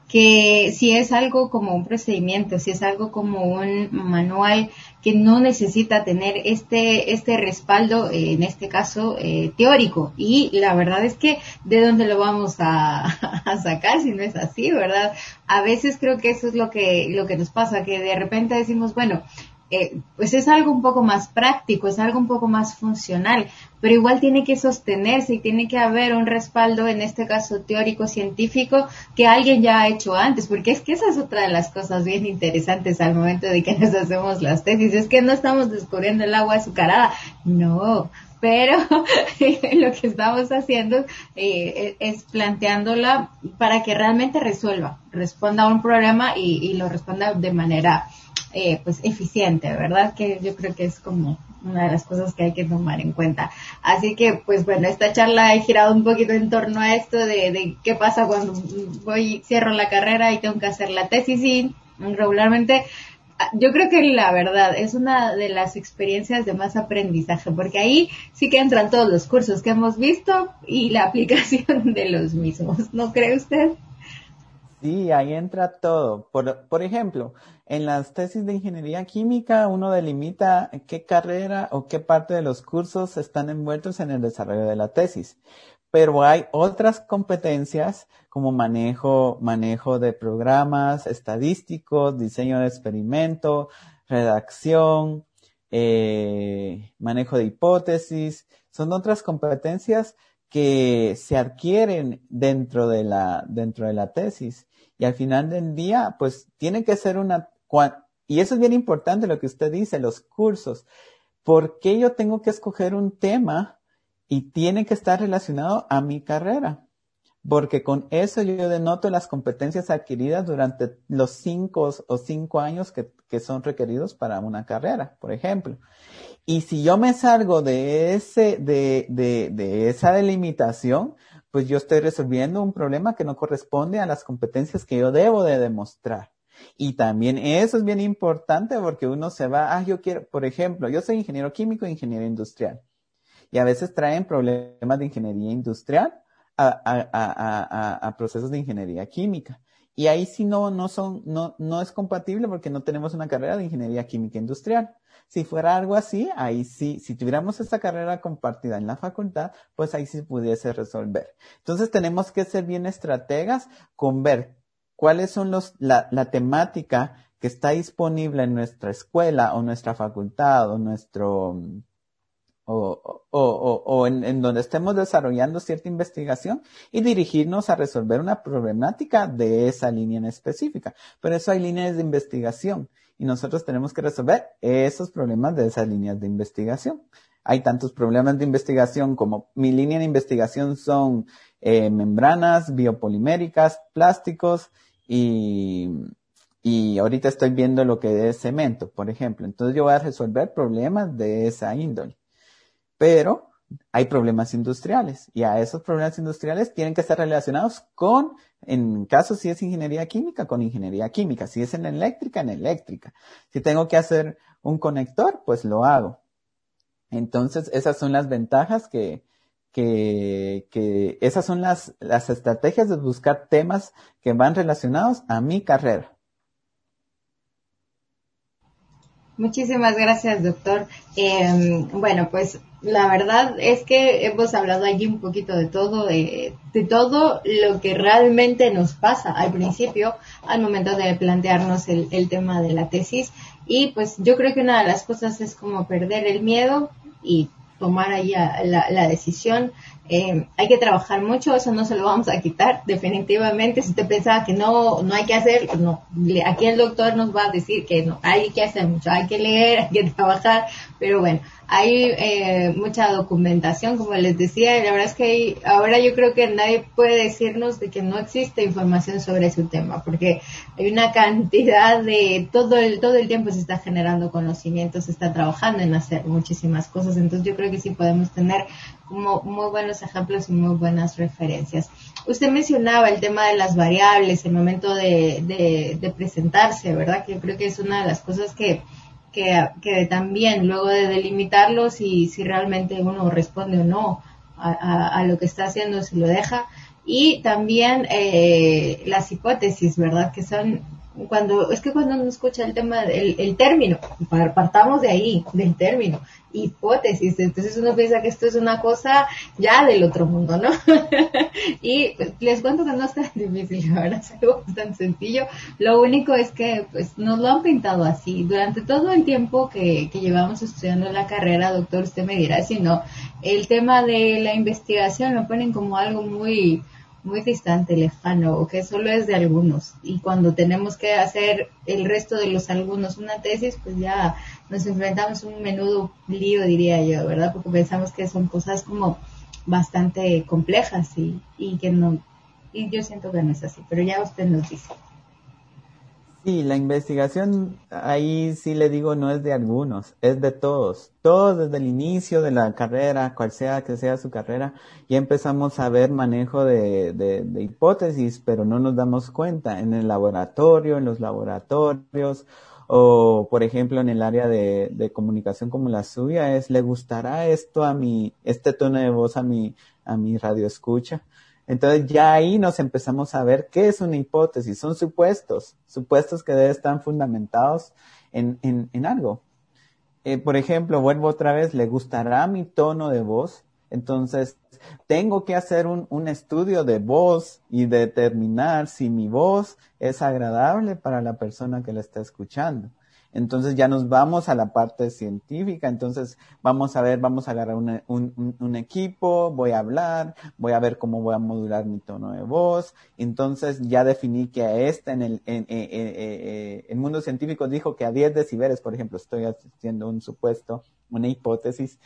que si es algo como un procedimiento, si es algo como un manual que no necesita tener este, este respaldo, eh, en este caso, eh, teórico. Y la verdad es que, ¿de dónde lo vamos a, a, sacar si no es así, verdad? A veces creo que eso es lo que, lo que nos pasa, que de repente decimos, bueno, eh, pues es algo un poco más práctico, es algo un poco más funcional, pero igual tiene que sostenerse y tiene que haber un respaldo, en este caso teórico, científico, que alguien ya ha hecho antes, porque es que esa es otra de las cosas bien interesantes al momento de que nos hacemos las tesis, es que no estamos descubriendo el agua azucarada, no, pero lo que estamos haciendo eh, es planteándola para que realmente resuelva, responda a un problema y, y lo responda de manera eh, pues eficiente, ¿verdad? Que yo creo que es como una de las cosas que hay que tomar en cuenta. Así que, pues bueno, esta charla ha girado un poquito en torno a esto de, de qué pasa cuando voy, cierro la carrera y tengo que hacer la tesis y regularmente yo creo que la verdad es una de las experiencias de más aprendizaje, porque ahí sí que entran todos los cursos que hemos visto y la aplicación de los mismos, ¿no cree usted? Sí, ahí entra todo. Por, ejemplo, en las tesis de ingeniería química uno delimita qué carrera o qué parte de los cursos están envueltos en el desarrollo de la tesis pero hay otras competencias como manejo, manejo de programas estadísticos, diseño de experimento, redacción, eh, manejo de hipótesis. Son otras competencias que se adquieren dentro de la, dentro de la tesis. Y al final del día, pues tiene que ser una, y eso es bien importante lo que usted dice, los cursos. ¿Por qué yo tengo que escoger un tema y tiene que estar relacionado a mi carrera, porque con eso yo denoto las competencias adquiridas durante los cinco o cinco años que, son requeridos para una carrera, por ejemplo. Y si yo me salgo de ese, de, de, de esa delimitación, pues yo estoy resolviendo un problema que no corresponde a las competencias que yo debo de demostrar. Y también eso es bien importante porque uno se va, ah, yo quiero, por ejemplo, yo soy ingeniero químico e ingeniero industrial y a veces traen problemas de ingeniería industrial a, procesos de ingeniería química. Y ahí sí no, no son, no, no es compatible porque no tenemos una carrera de ingeniería química industrial. Si fuera algo así, ahí sí, si tuviéramos esta carrera compartida en la facultad, pues ahí sí pudiese resolver. Entonces tenemos que ser bien estrategas con ver cuáles son los, la, la temática que está disponible en nuestra escuela o nuestra facultad o nuestro, o, o, o en, en, donde estemos desarrollando cierta investigación y dirigirnos a resolver una problemática de esa línea en específica. Por eso hay líneas de investigación y nosotros tenemos que resolver esos problemas de esas líneas de investigación. Hay tantos problemas de investigación como mi línea de investigación son eh, membranas biopoliméricas, plásticos y, y ahorita estoy viendo lo que es cemento, por ejemplo. Entonces yo voy a resolver problemas de esa índole pero hay problemas industriales y a esos problemas industriales tienen que estar relacionados con, en caso si es ingeniería química, con ingeniería química, si es en eléctrica, en eléctrica. Si tengo que hacer un conector, pues lo hago. Entonces, esas son las ventajas que, que, que esas son las, las estrategias de buscar temas que van relacionados a mi carrera. Muchísimas gracias, doctor. Eh, bueno, pues la verdad es que hemos hablado allí un poquito de todo, de, de, todo lo que realmente nos pasa al principio, al momento de plantearnos el, tema de la tesis. Y pues yo creo que una de las cosas es como perder el miedo y tomar ahí la, la decisión eh, hay que trabajar mucho, eso no se lo vamos a quitar, definitivamente. Si usted pensaba que no, no hay que hacer, no. Aquí el doctor nos va a decir que no, hay que hacer mucho, hay que leer, hay que trabajar, pero bueno, hay eh, mucha documentación, como les decía, y la verdad es que ahora yo creo que nadie puede decirnos de que no existe información sobre ese tema, porque hay una cantidad de todo el todo el tiempo se está generando conocimiento, se está trabajando en hacer muchísimas cosas, entonces yo creo que sí podemos tener como muy buenos ejemplos y muy buenas referencias. Usted mencionaba el tema de las variables, el momento de, de presentarse, ¿verdad? Que yo creo que es una de las cosas que que, también luego de delimitarlo si, si realmente uno responde o no a, lo que está haciendo, si lo deja. Y también eh, las hipótesis, ¿verdad? Que son cuando, es que cuando uno escucha el tema del el término, partamos de ahí, del término, hipótesis, entonces uno piensa que esto es una cosa ya del otro mundo, ¿no? y les cuento que no es tan difícil, ahora es algo tan sencillo, lo único es que pues nos lo han pintado así, durante todo el tiempo que, que llevamos estudiando la carrera, doctor, usted me dirá si no, el tema de la investigación lo ponen como algo muy muy distante, lejano, o que solo es de algunos. Y cuando tenemos que hacer el resto de los algunos una tesis, pues ya nos enfrentamos a un menudo lío, diría yo, ¿verdad? Porque pensamos que son cosas como bastante complejas y, y que no, y yo siento que no es así, pero ya usted nos dice. Sí, la investigación, ahí sí le digo, no es de algunos, es de todos. Todos desde el inicio de la carrera, cual sea que sea su carrera, ya empezamos a ver manejo de, de, hipótesis, pero no nos damos cuenta. En el laboratorio, en los laboratorios, o por ejemplo en el área de, de comunicación como la suya, es, ¿le gustará esto a mi, este tono de voz a mi, a mi radio escucha? Entonces ya ahí nos empezamos a ver qué es una hipótesis. Son supuestos, supuestos que deben estar fundamentados en, en, en algo. Eh, por ejemplo, vuelvo otra vez, ¿le gustará mi tono de voz? Entonces, tengo que hacer un, un estudio de voz y determinar si mi voz es agradable para la persona que la está escuchando. Entonces ya nos vamos a la parte científica, entonces vamos a ver, vamos a agarrar un, equipo, voy a hablar, voy a ver cómo voy a modular mi tono de voz, entonces ya definí que a este en el, en, el mundo científico dijo que a 10 decibeles, por ejemplo, estoy haciendo un supuesto, una hipótesis,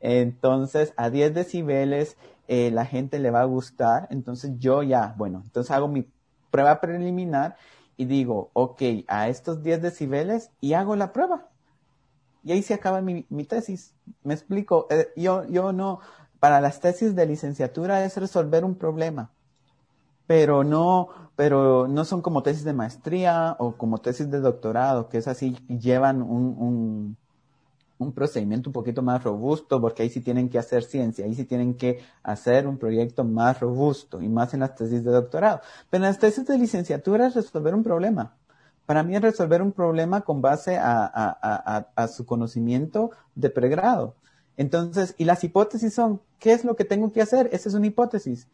entonces a 10 decibeles eh, la gente le va a gustar, entonces yo ya, bueno, entonces hago mi prueba preliminar y digo, ok, a estos 10 decibeles y hago la prueba. Y ahí se acaba mi, mi tesis. Me explico, eh, yo, yo no, para las tesis de licenciatura es resolver un problema, pero no, pero no son como tesis de maestría o como tesis de doctorado, que es así, llevan un, un un procedimiento un poquito más robusto, porque ahí sí tienen que hacer ciencia, ahí sí tienen que hacer un proyecto más robusto y más en las tesis de doctorado. Pero en las tesis de licenciatura es resolver un problema. Para mí es resolver un problema con base a, a, a, su conocimiento de pregrado. Entonces, y las hipótesis son, ¿qué es lo que tengo que hacer? Esa es una hipótesis.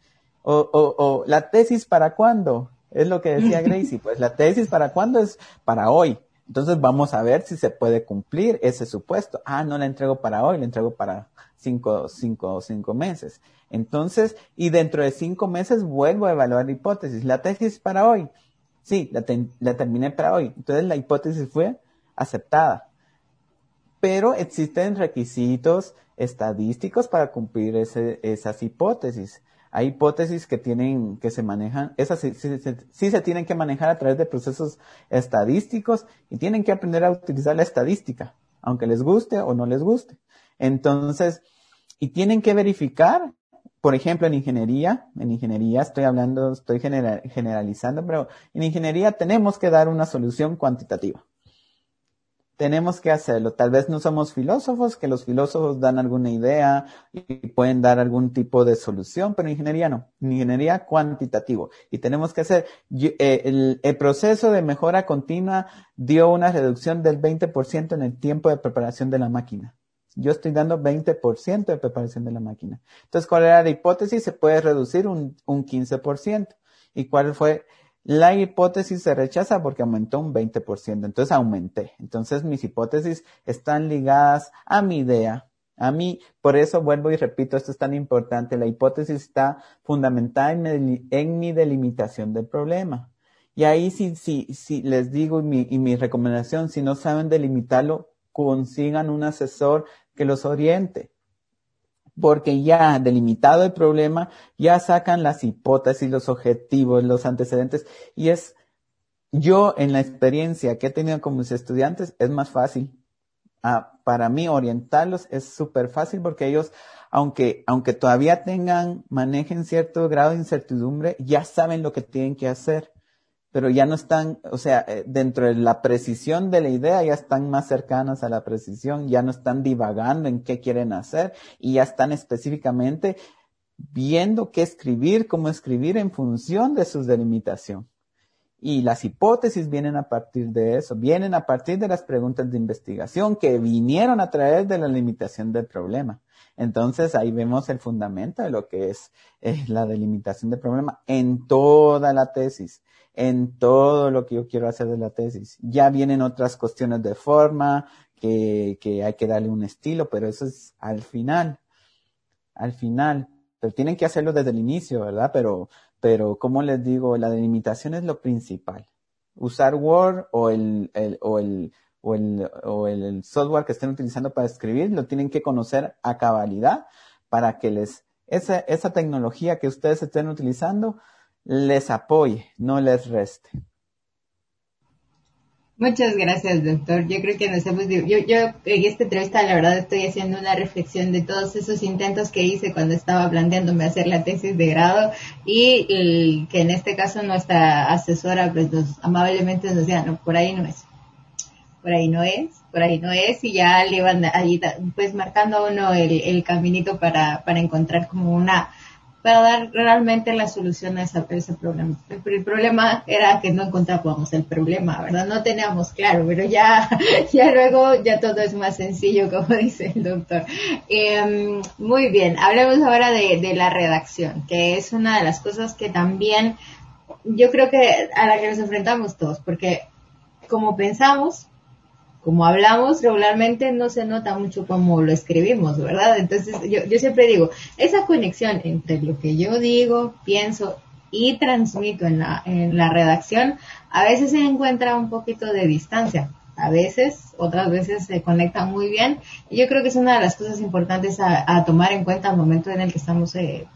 O, o, o la tesis para cuándo? Es lo que decía Gracie. Pues la tesis para cuándo es para hoy. Entonces vamos a ver si se puede cumplir ese supuesto. Ah, no la entrego para hoy, la entrego para cinco, cinco, cinco meses. Entonces, y dentro de cinco meses vuelvo a evaluar la hipótesis. La tesis para hoy. Sí, la, la terminé para hoy. Entonces la hipótesis fue aceptada. Pero existen requisitos estadísticos para cumplir esas hipótesis hay hipótesis que tienen, que se manejan, esas sí, se tienen que manejar a través de procesos estadísticos y tienen que aprender a utilizar la estadística, aunque les guste o no les guste. Entonces, y tienen que verificar, por ejemplo, en ingeniería, en ingeniería estoy hablando, estoy generalizando, pero en ingeniería tenemos que dar una solución cuantitativa tenemos que hacerlo. Tal vez no somos filósofos, que los filósofos dan alguna idea y pueden dar algún tipo de solución, pero ingeniería no, ingeniería cuantitativo. Y tenemos que hacer, eh, el, proceso de mejora continua dio una reducción del 20% en el tiempo de preparación de la máquina. Yo estoy dando 20% de preparación de la máquina. Entonces, ¿cuál era la hipótesis? Se puede reducir un, un 15%. ¿Y cuál fue la hipótesis se rechaza porque aumentó un 20%, entonces aumenté. Entonces mis hipótesis están ligadas a mi idea, a mí, por eso vuelvo y repito, esto es tan importante, la hipótesis está fundamentada en mi, delimitación del problema. Y ahí sí, sí, sí, les digo mi, y mi recomendación, si no saben delimitarlo, consigan un asesor que los oriente porque ya delimitado el problema, ya sacan las hipótesis, los objetivos, los antecedentes, y es, yo en la experiencia que he tenido con mis estudiantes, es más fácil. Ah, para mí orientarlos es súper fácil porque ellos, aunque, aunque todavía tengan, manejen cierto grado de incertidumbre, ya saben lo que tienen que hacer pero ya no están, o sea, eh, dentro de la precisión de la idea ya están más cercanas a la precisión, ya no están divagando en qué quieren hacer y ya están específicamente viendo qué escribir, cómo escribir en función de su delimitación. Y las hipótesis vienen a partir de eso, vienen a partir de las preguntas de investigación que vinieron a través de la limitación del problema. Entonces ahí vemos el fundamento de lo que es eh, la delimitación del problema en toda la tesis en todo lo que yo quiero hacer de la tesis. Ya vienen otras cuestiones de forma, que, que hay que darle un estilo, pero eso es al final, al final. Pero tienen que hacerlo desde el inicio, ¿verdad? Pero, pero como les digo, la delimitación es lo principal. Usar Word o el, el, o el, o el, o el software que estén utilizando para escribir, lo tienen que conocer a cabalidad para que les, esa, esa tecnología que ustedes estén utilizando, les apoye, no les reste. Muchas gracias, doctor. Yo creo que nos hemos... Yo, yo en esta entrevista, la verdad, estoy haciendo una reflexión de todos esos intentos que hice cuando estaba planteándome hacer la tesis de grado y que en este caso nuestra asesora pues nos, amablemente nos decía, no, por ahí no es. Por ahí no es, por ahí no es, y ya le iban ahí pues marcando a uno el, el caminito para, para encontrar como una para dar realmente la solución a, ese problema. El, problema era que no encontrábamos el problema, ¿verdad? No teníamos claro, pero ya, ya luego ya todo es más sencillo, como dice el doctor. Em, muy bien, hablemos ahora de la redacción, que es una de las cosas que también yo creo que a la que nos enfrentamos todos, porque como pensamos, como hablamos regularmente no se nota mucho como lo escribimos, ¿verdad? Entonces yo, yo siempre digo, esa conexión entre lo que yo digo, pienso y transmito en la, en la redacción, a veces se encuentra un poquito de distancia. A veces, otras veces se conecta muy bien. Y yo creo que es una de las cosas importantes a, a tomar en cuenta al momento en el que estamos eh,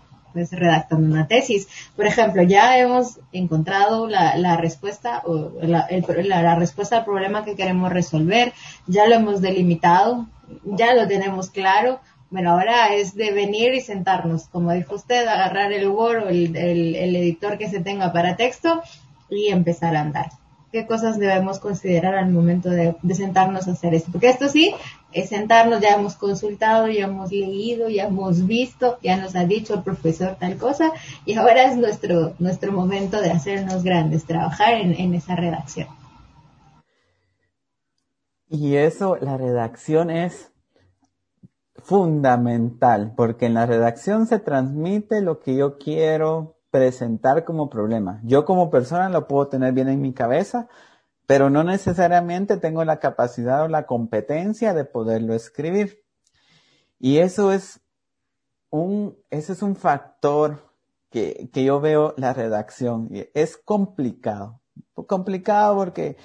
redactando una tesis. Por ejemplo, ya hemos encontrado la, respuesta o la, respuesta al problema que queremos resolver, ya lo hemos delimitado, ya lo tenemos claro. Bueno, ahora es de venir y sentarnos, como dijo usted, agarrar el Word o el editor que se tenga para texto y empezar a andar qué cosas debemos considerar al momento de, sentarnos a hacer esto. Porque esto sí, es sentarnos, ya hemos consultado, ya hemos leído, ya hemos visto, ya nos ha dicho el profesor tal cosa, y ahora es nuestro, nuestro momento de hacernos grandes, trabajar en, en esa redacción. Y eso, la redacción es fundamental, porque en la redacción se transmite lo que yo quiero presentar como problema. Yo como persona lo puedo tener bien en mi cabeza, pero no necesariamente tengo la capacidad o la competencia de poderlo escribir. Y eso es un, ese es un factor que, que yo veo la redacción. Es complicado. Complicado porque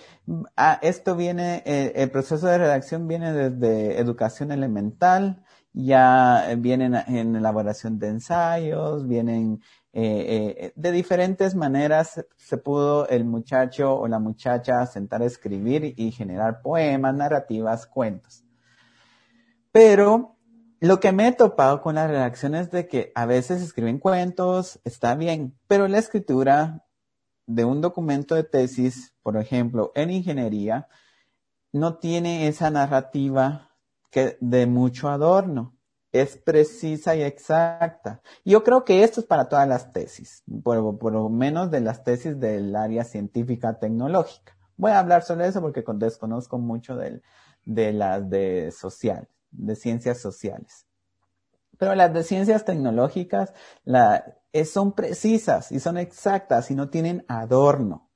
ah, esto viene, eh, el proceso de redacción viene desde educación elemental, ya vienen en elaboración de ensayos, vienen eh, eh, de diferentes maneras se pudo el muchacho o la muchacha sentar a escribir y generar poemas, narrativas, cuentos. Pero lo que me he topado con las redacciones de que a veces escriben cuentos, está bien, pero la escritura de un documento de tesis, por ejemplo, en ingeniería, no tiene esa narrativa que de mucho adorno es precisa y exacta. Yo creo que esto es para todas las tesis, por, lo menos de las tesis del área científica tecnológica. Voy a hablar sobre eso porque desconozco mucho de, las de social, de ciencias sociales. Pero las de ciencias tecnológicas son precisas y son exactas y no tienen adorno.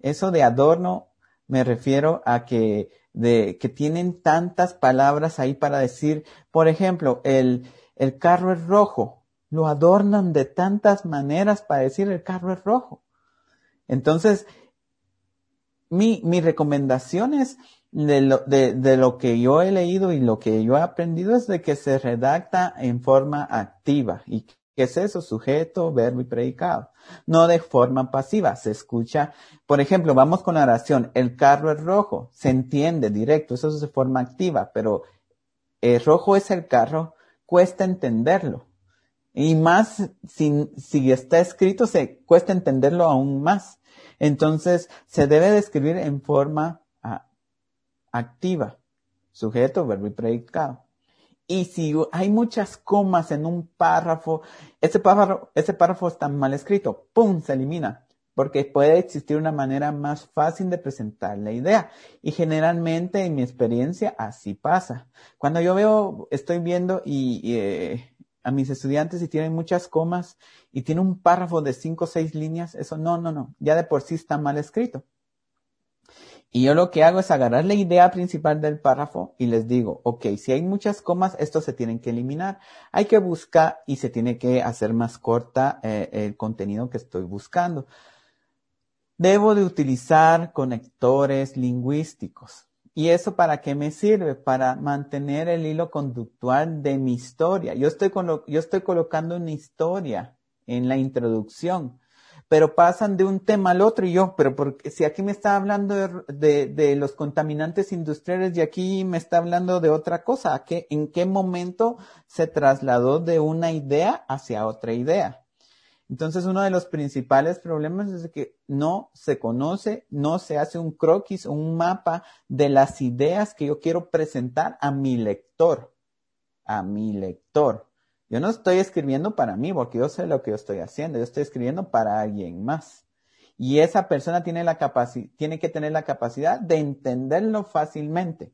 Eso de adorno me refiero a que de que tienen tantas palabras ahí para decir, por ejemplo, el, el carro es rojo, lo adornan de tantas maneras para decir el carro es rojo. Entonces, mi, mi recomendación es de lo, de, de lo que yo he leído y lo que yo he aprendido es de que se redacta en forma activa y ¿Qué es eso? Sujeto, verbo y predicado. No de forma pasiva. Se escucha, por ejemplo, vamos con la oración. El carro es rojo. Se entiende directo. Eso es de forma activa. Pero el rojo es el carro. Cuesta entenderlo. Y más, si, si está escrito, se cuesta entenderlo aún más. Entonces, se debe de escribir en forma ah, activa. Sujeto, verbo y predicado. Y si hay muchas comas en un párrafo, ese párrafo, ese párrafo está mal escrito, ¡pum! se elimina. Porque puede existir una manera más fácil de presentar la idea. Y generalmente, en mi experiencia, así pasa. Cuando yo veo, estoy viendo y, eh, a mis estudiantes y tienen muchas comas y tiene un párrafo de cinco o seis líneas, eso no, no, no, ya de por sí está mal escrito. Y yo lo que hago es agarrar la idea principal del párrafo y les digo, ok, si hay muchas comas, esto se tienen que eliminar. Hay que buscar y se tiene que hacer más corta eh, el contenido que estoy buscando. Debo de utilizar conectores lingüísticos. ¿Y eso para qué me sirve? Para mantener el hilo conductual de mi historia. Yo estoy, yo estoy colocando una historia en la introducción pero pasan de un tema al otro y yo, pero porque si aquí me está hablando de, de, los contaminantes industriales y aquí me está hablando de otra cosa, qué, ¿en qué momento se trasladó de una idea hacia otra idea? Entonces, uno de los principales problemas es que no se conoce, no se hace un croquis, un mapa de las ideas que yo quiero presentar a mi lector, a mi lector. Yo no estoy escribiendo para mí porque yo sé lo que yo estoy haciendo, yo estoy escribiendo para alguien más. Y esa persona tiene la tiene que tener la capacidad de entenderlo fácilmente.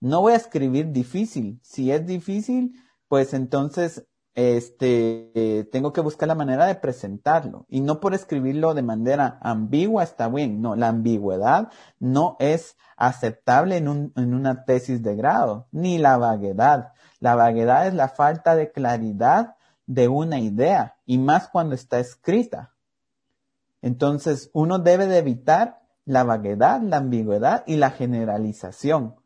No voy a escribir difícil. Si es difícil, pues entonces este, tengo que buscar la manera de presentarlo y no por escribirlo de manera ambigua está bien. No, la ambigüedad no es aceptable en, un, en una tesis de grado, ni la vaguedad. La vaguedad es la falta de claridad de una idea y más cuando está escrita. Entonces, uno debe de evitar la vaguedad, la ambigüedad y la generalización.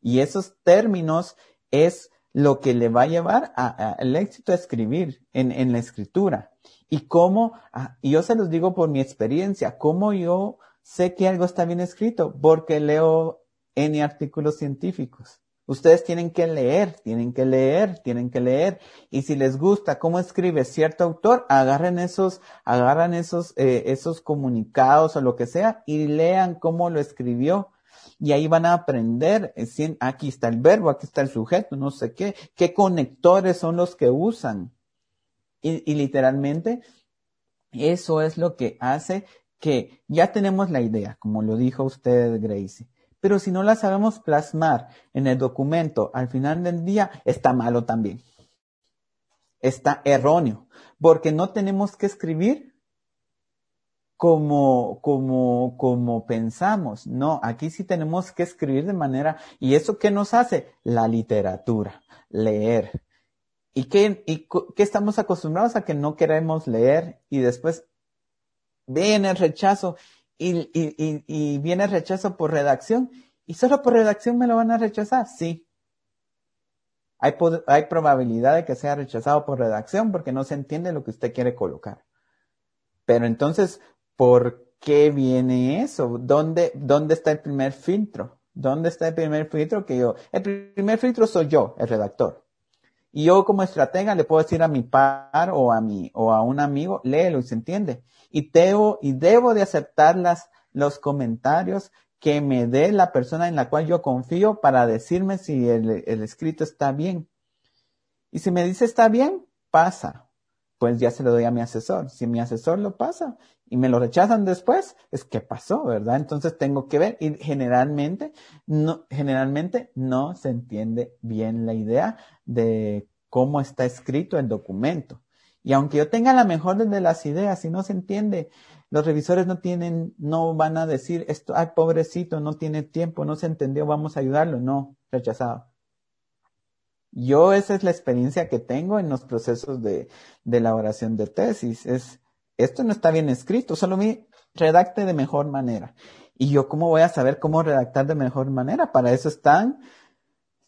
Y esos términos es lo que le va a llevar al éxito a escribir en, la escritura. Y cómo, ah, y yo se los digo por mi experiencia, cómo yo sé que algo está bien escrito, porque leo N artículos científicos. Ustedes tienen que leer, tienen que leer, tienen que leer. Y si les gusta cómo escribe cierto autor, agarren esos, agarran esos, eh, esos comunicados o lo que sea y lean cómo lo escribió. Y ahí van a aprender, eh, aquí está el verbo, aquí está el sujeto, no sé qué, qué conectores son los que usan. Y, y literalmente, eso es lo que hace que ya tenemos la idea, como lo dijo usted, Gracie pero si no la sabemos plasmar en el documento al final del día, está malo también. Está erróneo, porque no tenemos que escribir como, como, como pensamos. No, aquí sí tenemos que escribir de manera, ¿y eso qué nos hace? La literatura, leer. ¿Y qué, y qué estamos acostumbrados a que no queremos leer y después viene el rechazo y, y, y, viene rechazo por redacción. ¿Y solo por redacción me lo van a rechazar? Sí. Hay, hay probabilidad de que sea rechazado por redacción porque no se entiende lo que usted quiere colocar. Pero entonces, ¿por qué viene eso? ¿Dónde, dónde está el primer filtro? ¿Dónde está el primer filtro que yo? El primer filtro soy yo, el redactor. Y yo como estratega le puedo decir a mi par o a mi, o a un amigo, léelo y se entiende y debo, y debo de aceptar las, los comentarios que me dé la persona en la cual yo confío para decirme si el, el escrito está bien. Y si me dice está bien, pasa. Pues ya se lo doy a mi asesor. Si mi asesor lo pasa y me lo rechazan después, es que pasó, ¿verdad? Entonces tengo que ver y generalmente no, generalmente no se entiende bien la idea de cómo está escrito el documento. Y aunque yo tenga la mejor de las ideas, si no se entiende, los revisores no tienen, no van a decir esto, ay, pobrecito, no tiene tiempo, no se entendió, vamos a ayudarlo. No, rechazado. Yo esa es la experiencia que tengo en los procesos de, elaboración de tesis. Es, esto no está bien escrito, solo me redacte de mejor manera. Y yo, ¿cómo voy a saber cómo redactar de mejor manera? Para eso están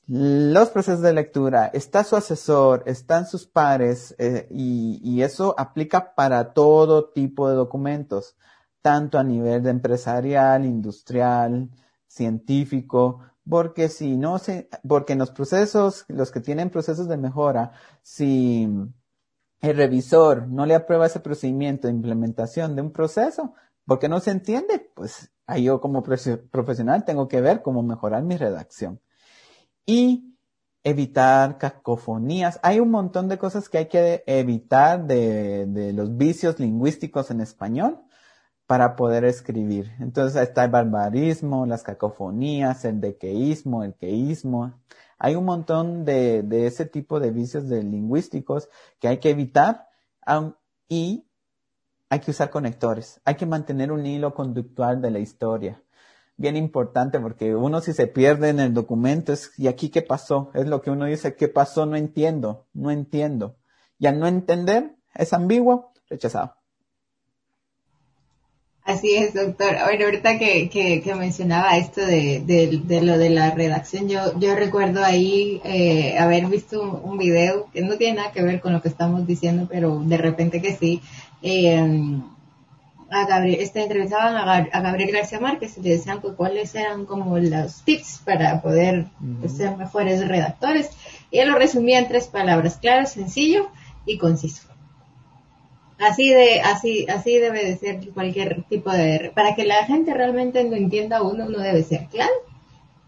los procesos de lectura, está su asesor, están sus pares eh, y, eso aplica para todo tipo de documentos, tanto a nivel de empresarial, industrial, científico, porque si no se, porque en los procesos, los que tienen procesos de mejora, si el revisor no le aprueba ese procedimiento de implementación de un proceso, porque no se entiende, pues ahí yo como profesional tengo que ver cómo mejorar mi redacción y evitar cacofonías. Hay un montón de cosas que hay que evitar de, de los vicios lingüísticos en español para poder escribir. Entonces está el barbarismo, las cacofonías, el dequeísmo, el queísmo. Hay un montón de, de ese tipo de vicios de lingüísticos que hay que evitar y hay que usar conectores. Hay que mantener un hilo conductual de la historia bien importante porque uno si se pierde en el documento es, ¿y aquí qué pasó? Es lo que uno dice, ¿qué pasó? No entiendo, no entiendo. Y al no entender, es ambiguo, rechazado. Así es, doctor. Bueno, ahorita que, que, mencionaba esto de, de, lo de la redacción, yo, yo recuerdo ahí eh, haber visto un, video que no tiene nada que ver con lo que estamos diciendo, pero de repente que sí. Eh, a Gabriel, este, entrevistaban a, Gabriel García Márquez y le decían pues, cuáles eran como los tips para poder pues, ser mejores redactores. Y él lo resumía en tres palabras, claro, sencillo y conciso. Así de, así, así debe de ser cualquier tipo de, para que la gente realmente lo entienda uno, uno debe ser claro,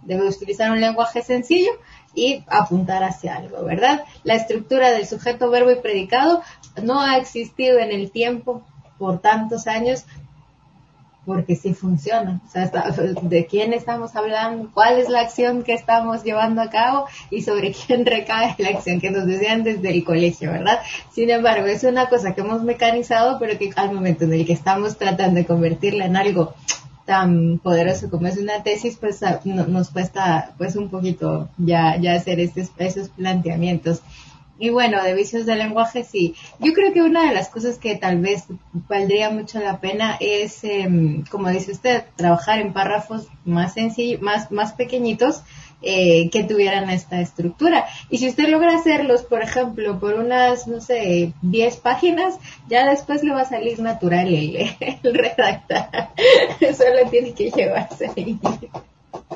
debe utilizar un lenguaje sencillo y apuntar hacia algo, ¿verdad? La estructura del sujeto, verbo y predicado no ha existido en el tiempo por tantos años porque sí funciona. O sea, de quién estamos hablando, cuál es la acción que estamos llevando a cabo y sobre quién recae la acción que nos decían desde el colegio, ¿verdad? Sin embargo, es una cosa que hemos mecanizado, pero que al momento en el que estamos tratando de convertirla en algo tan poderoso como es una tesis, pues nos cuesta pues un poquito ya, ya hacer estos, esos planteamientos. Y bueno, de vicios del lenguaje, sí. Yo creo que una de las cosas que tal vez valdría mucho la pena es, em, como dice usted, trabajar en párrafos más sencillos, más, más pequeñitos, eh, que tuvieran esta estructura. Y si usted logra hacerlos, por ejemplo, por unas, no sé, 10 páginas, ya después le va a salir natural el, el redactar. Solo tiene que llevarse ahí.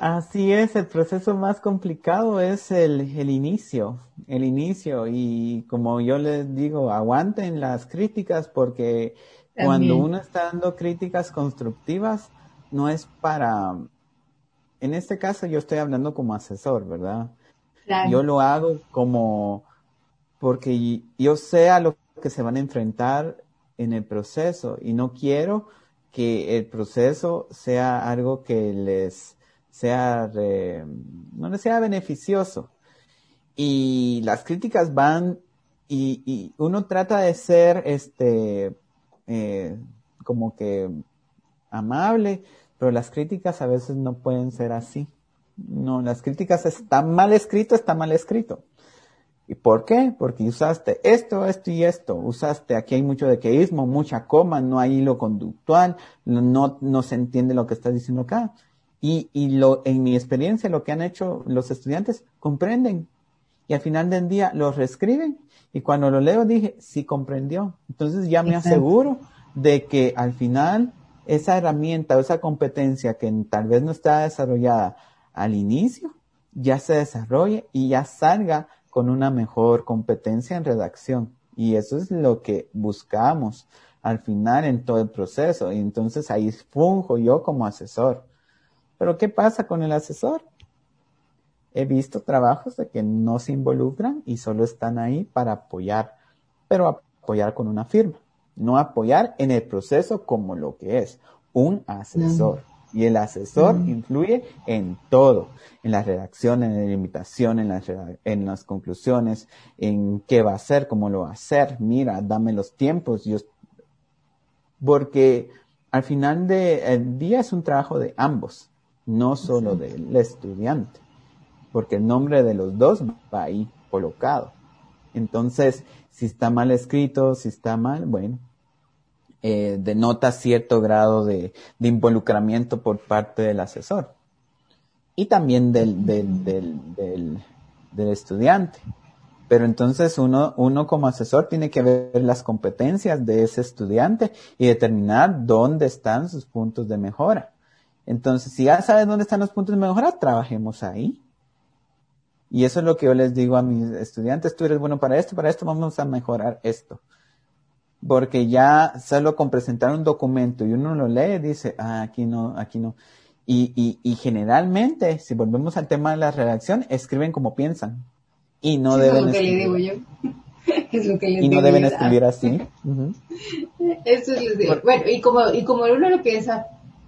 Así es, el proceso más complicado es el, el inicio, el inicio. Y como yo les digo, aguanten las críticas porque cuando uno está dando críticas constructivas no es para, en este caso yo estoy hablando como asesor, ¿verdad? Yo lo hago como porque yo sé a lo que se van a enfrentar en el proceso y no quiero que el proceso sea algo que les sea, no le sea beneficioso. Y las críticas van y, uno trata de ser, este, eh, como que amable, pero las críticas a veces no pueden ser así. No, las críticas están mal escrito, está mal escrito. ¿Y por qué? Porque usaste esto, esto y esto. Usaste, aquí hay mucho dequeísmo, mucha coma, no hay hilo conductual, no, no se entiende lo que estás diciendo acá. Y, y lo, en mi experiencia, lo que han hecho los estudiantes, comprenden. Y al final del día lo reescriben. Y cuando lo leo dije, sí comprendió. Entonces ya me aseguro de que al final esa herramienta o esa competencia que tal vez no está desarrollada al inicio, ya se desarrolle y ya salga con una mejor competencia en redacción. Y eso es lo que buscamos al final en todo el proceso. Y entonces ahí funjo yo como asesor. Pero ¿qué pasa con el asesor? He visto trabajos de que no se involucran y solo están ahí para apoyar, pero apoyar con una firma, no apoyar en el proceso como lo que es un asesor. Y el asesor influye en todo, en la redacción, en la limitación, en las, en las conclusiones, en qué va a hacer, cómo lo va a hacer. Mira, dame los tiempos. Yo, porque al final del día es un trabajo de ambos no solo del estudiante, porque el nombre de los dos va ahí colocado. Entonces, si está mal escrito, si está mal, bueno, eh, denota cierto grado de, involucramiento por parte del asesor y también del, del, del, del, estudiante. Pero entonces uno, uno como asesor tiene que ver las competencias de ese estudiante y determinar dónde están sus puntos de mejora. Entonces, si ya sabes dónde están los puntos de mejora, trabajemos ahí. Y eso es lo que yo les digo a mis estudiantes, tú eres bueno para esto, para esto vamos a mejorar esto. Porque ya solo con presentar un documento y uno lo lee, dice, ah, aquí no, aquí no. Y, y, y generalmente, si volvemos al tema de la redacción, escriben como piensan. Y no deben es lo que le digo yo. es lo que les y no deben escribir así. Eso es lo Bueno, y como, y como uno lo piensa,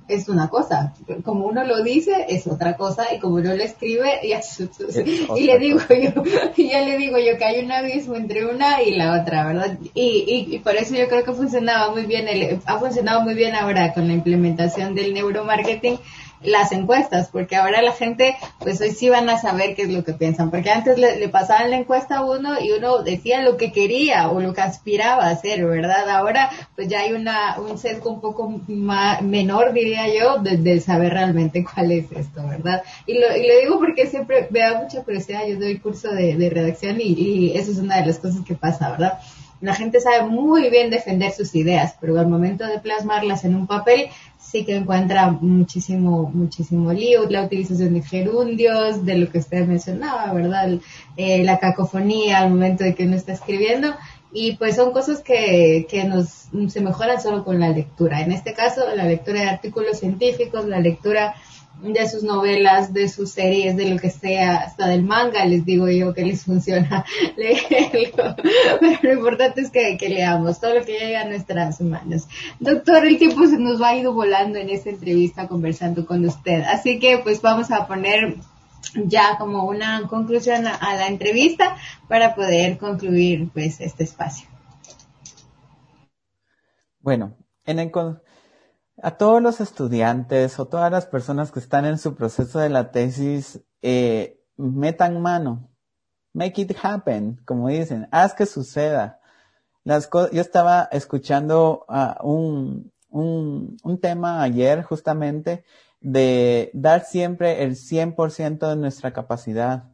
es una cosa, como uno lo dice es otra cosa. Y como uno lo escribe ya, y le digo yo, ya le digo yo que hay un abismo entre una y la otra, ¿verdad? Y, y, por eso yo creo que funcionaba muy bien, el, ha funcionado muy bien ahora con la implementación del neuromarketing las encuestas, porque ahora la gente, pues hoy sí van a saber qué es lo que piensan, porque antes le, pasaban la encuesta a uno y uno decía lo que quería o lo que aspiraba a hacer, ¿verdad? Ahora, pues ya hay una, un sesgo un poco más, menor, diría yo, de, saber realmente cuál es esto, ¿verdad? Y lo, y lo digo porque siempre me da mucha curiosidad, yo doy curso de, redacción y, y eso es una de las cosas que pasa, ¿verdad? La gente sabe muy bien defender sus ideas, pero al momento de plasmarlas en un papel sí que encuentra muchísimo, muchísimo lío, la utilización de gerundios, de lo que usted mencionaba, ¿verdad? Eh, la cacofonía al momento de que uno está escribiendo. Y pues son cosas que, que nos, se mejoran solo con la lectura. En este caso, la lectura de artículos científicos, la lectura de sus novelas, de sus series, de lo que sea, hasta del manga, les digo yo que les funciona leerlo. Pero lo importante es que, que, leamos todo lo que llega a nuestras manos. Doctor, el tiempo se nos va a ido volando en esta entrevista conversando con usted. Así que pues vamos a poner ya como una conclusión a, la entrevista para poder concluir pues este espacio. Bueno, en el, a todos los estudiantes o todas las personas que están en su proceso de la tesis, eh, metan mano, make it happen, como dicen, haz que suceda. Las yo estaba escuchando uh, un, un, un tema ayer justamente de dar siempre el 100% de nuestra capacidad,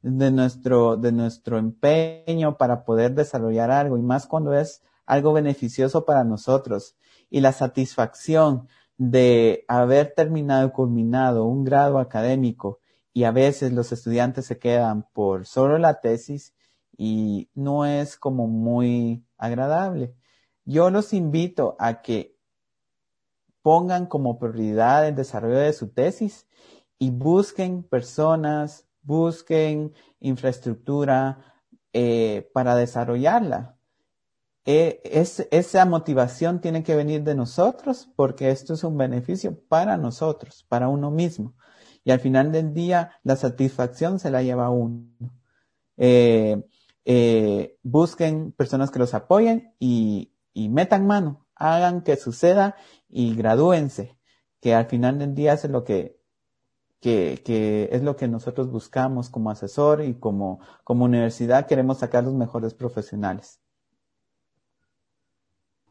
de nuestro, de nuestro empeño para poder desarrollar algo y más cuando es algo beneficioso para nosotros y la satisfacción de haber terminado culminado un grado académico y a veces los estudiantes se quedan por solo la tesis y no es como muy agradable. Yo los invito a que pongan como prioridad el desarrollo de su tesis y busquen personas, busquen infraestructura eh, para desarrollarla. Es, esa motivación tiene que venir de nosotros porque esto es un beneficio para nosotros, para uno mismo. Y al final del día, la satisfacción se la lleva uno. Eh, eh, busquen personas que los apoyen y metan mano, hagan que suceda y gradúense, que al final del día es lo que, que, que, es lo que nosotros buscamos como asesor y como, como universidad queremos sacar los mejores profesionales.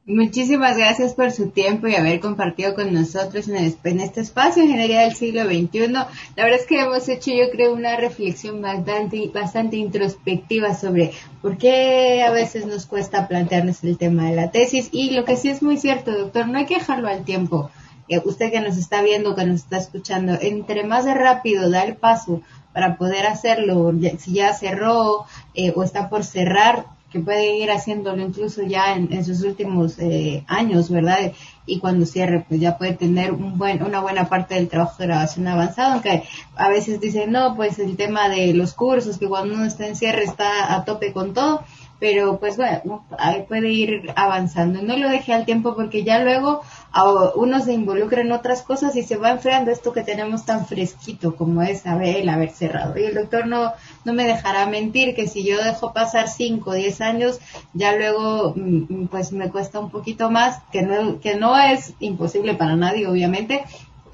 Muchísimas gracias por su tiempo y haber compartido con nosotros en, este espacio Ingeniería del siglo XXI. La verdad es que hemos hecho, yo creo, una reflexión bastante, bastante introspectiva sobre por qué a veces nos cuesta plantearnos el tema de la tesis y lo que sí es muy cierto, doctor, no hay que dejarlo al tiempo. Eh, usted que nos está viendo, que nos está escuchando, entre más rápido da el paso para poder hacerlo, si ya cerró eh, o está por cerrar, que puede ir haciéndolo incluso ya en, sus últimos eh, años, ¿verdad? Y cuando cierre, pues ya puede tener un buen, una buena parte del trabajo de grabación avanzado, aunque a veces dicen, no, pues el tema de los cursos, que cuando uno está en cierre está a tope con todo, pero pues bueno, ahí puede ir avanzando. No lo deje al tiempo porque ya luego uno se involucra en otras cosas y se va enfriando esto que tenemos tan fresquito como es haber, el haber cerrado. Y el doctor no, no me dejará mentir que si yo dejo pasar 5 o 10 años, ya luego mm, mm, pues me cuesta un poquito más, que no, que no es imposible para nadie obviamente,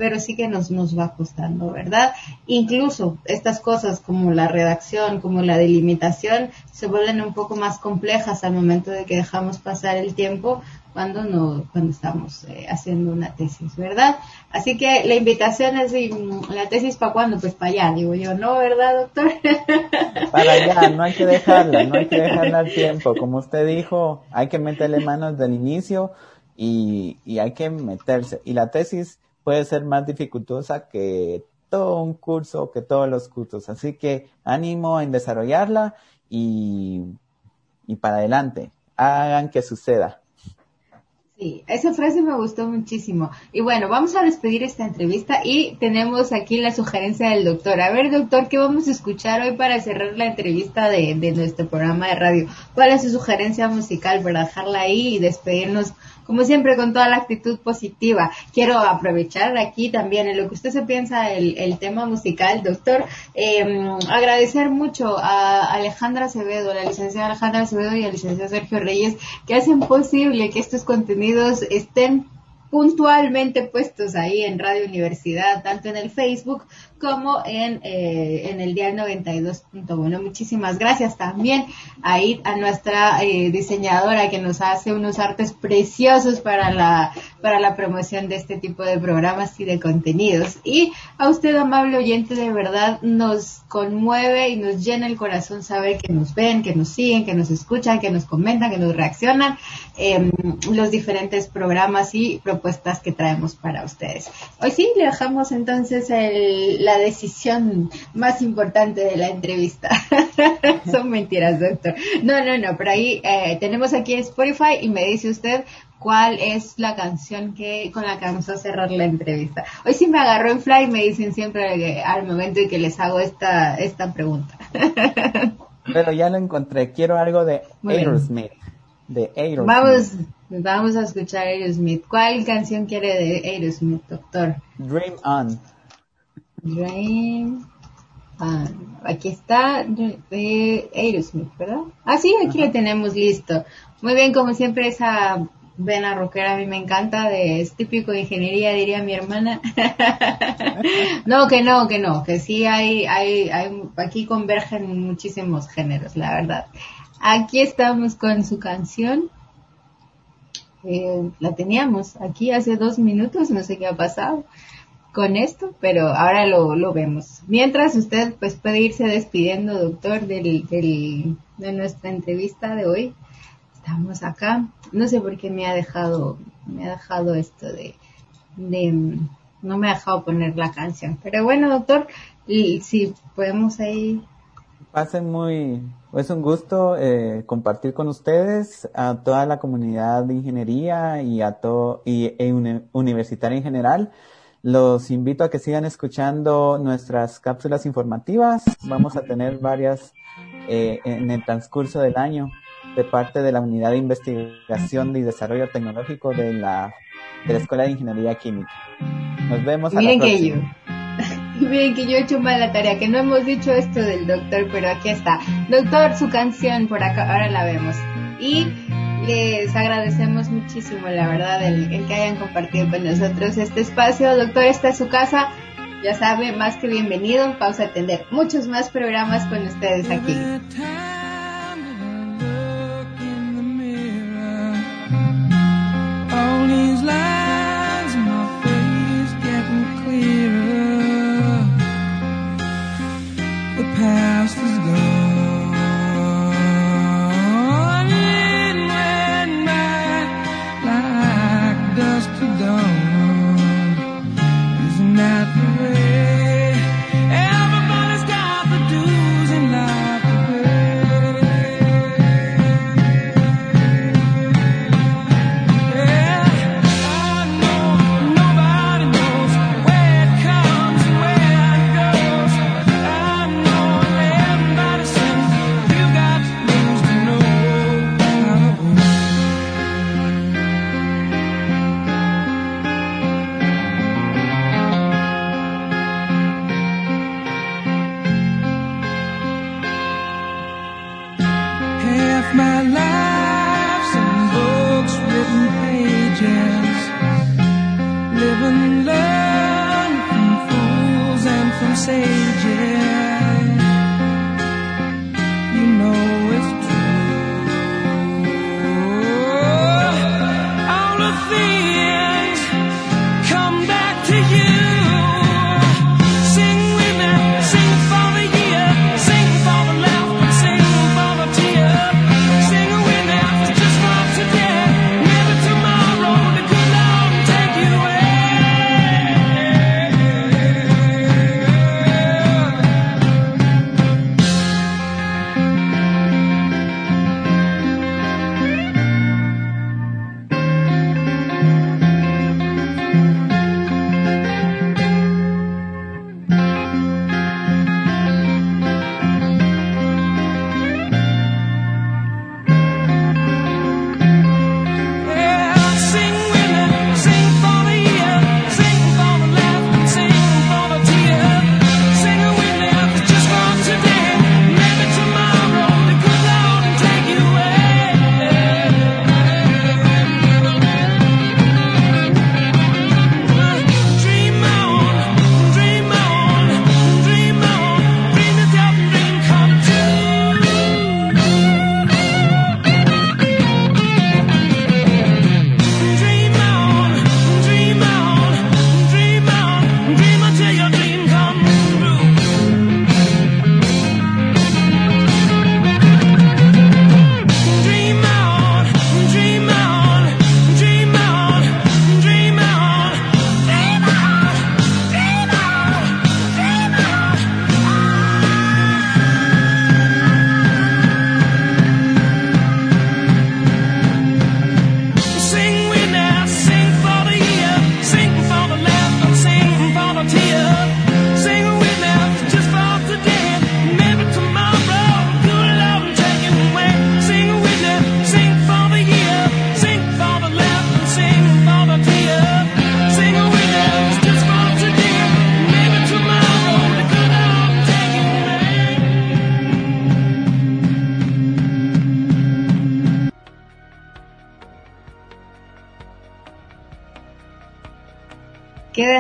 pero sí que nos, nos va costando, ¿verdad? Incluso estas cosas como la redacción, como la delimitación, se vuelven un poco más complejas al momento de que dejamos pasar el tiempo cuando no cuando estamos eh, haciendo una tesis, ¿verdad? Así que la invitación es la tesis para cuándo, pues para allá, digo yo, ¿no, verdad, doctor? Para allá, no hay que dejarla, no hay que dejarla al tiempo, como usted dijo, hay que meterle manos del inicio y, y hay que meterse. Y la tesis puede ser más dificultosa que todo un curso, que todos los cursos. Así que ánimo en desarrollarla y, y para adelante. Hagan que suceda. Sí, esa frase me gustó muchísimo. Y bueno, vamos a despedir esta entrevista y tenemos aquí la sugerencia del doctor. A ver, doctor, ¿qué vamos a escuchar hoy para cerrar la entrevista de, de nuestro programa de radio? ¿Cuál es su sugerencia musical para dejarla ahí y despedirnos como siempre, con toda la actitud positiva. Quiero aprovechar aquí también en lo que usted se piensa el, tema musical, doctor, eh, agradecer mucho a Alejandra Acevedo, a la licenciada Alejandra Acevedo y al licenciado Sergio Reyes, que hacen posible que estos contenidos estén puntualmente puestos ahí en Radio Universidad, tanto en el Facebook como en, eh, en el Dial 92.1. Muchísimas gracias también ahí a nuestra eh, diseñadora que nos hace unos artes preciosos para la, para la promoción de este tipo de programas y de contenidos. Y a usted, amable oyente, de verdad nos conmueve y nos llena el corazón saber que nos ven, que nos siguen, que nos escuchan, que nos comentan, que nos reaccionan eh, los diferentes programas y propuestas que traemos para ustedes. Hoy sí, le dejamos entonces el, la decisión más importante de la entrevista. Son mentiras, doctor. No, no, no, pero ahí eh, tenemos aquí Spotify y me dice usted cuál es la canción que con la que vamos a cerrar la entrevista. Hoy sí me agarró en fly y me dicen siempre al momento en que les hago esta, esta pregunta. Pero ya lo encontré. Quiero algo de Aerosmith. De Aerosmith. Vamos, vamos a escuchar Aerosmith. ¿Cuál canción quiere de Aerosmith, doctor? Dream On. Dream ah, aquí está de Aerosmith, ¿verdad? Ah, sí, aquí lo tenemos listo. Muy bien, como siempre, esa vena rockera a mí me encanta, de, es típico de ingeniería, diría mi hermana. no, que no, que no, que sí hay, hay, hay, aquí convergen muchísimos géneros, la verdad. Aquí estamos con su canción. Eh, la teníamos aquí hace dos minutos, no sé qué ha pasado con esto, pero ahora lo, lo vemos. Mientras usted pues puede irse despidiendo, doctor, del, del, de nuestra entrevista de hoy. Estamos acá. No sé por qué me ha dejado, me ha dejado esto de, de no me ha dejado poner la canción. Pero bueno, doctor, y si podemos ahí. Pasen muy, es un gusto eh, compartir con ustedes a toda la comunidad de ingeniería y a todo y e universitaria en general. Los invito a que sigan escuchando nuestras cápsulas informativas. Vamos a tener varias eh, en el transcurso del año de parte de la Unidad de Investigación y Desarrollo Tecnológico de la, de la Escuela de Ingeniería Química. Nos vemos. Miren a la que yo. Miren que yo he hecho mal la tarea, que no hemos dicho esto del doctor, pero aquí está. Doctor, su canción por acá, ahora la vemos. Y les agradecemos muchísimo, la verdad, el, que hayan compartido con nosotros este espacio. Doctor, esta es su casa. Ya sabe, más que bienvenido. Vamos a atender muchos más programas con ustedes aquí.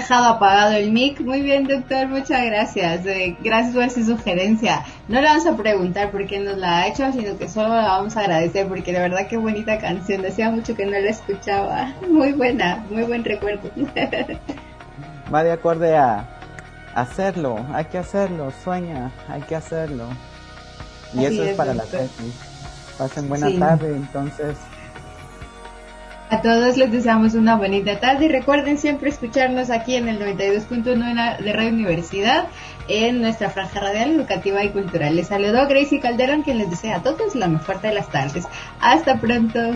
Dejado apagado el mic. Muy bien, doctor, muchas gracias. Eh, gracias por su sugerencia. No le vamos a preguntar por qué nos la ha hecho, sino que solo la vamos a agradecer porque de verdad qué bonita canción. Decía mucho que no la escuchaba. Muy buena, muy buen recuerdo. Va de acorde a hacerlo, hay que hacerlo, sueña, hay que hacerlo. Y eso es, para la tesis. Pasen buena tarde, entonces. A todos les deseamos una bonita tarde y recuerden siempre escucharnos aquí en el 92.9 de Radio Universidad en nuestra franja radial educativa y cultural. Les saludó Gracie Calderón quien les desea a todos la mejor de las tardes. Hasta pronto.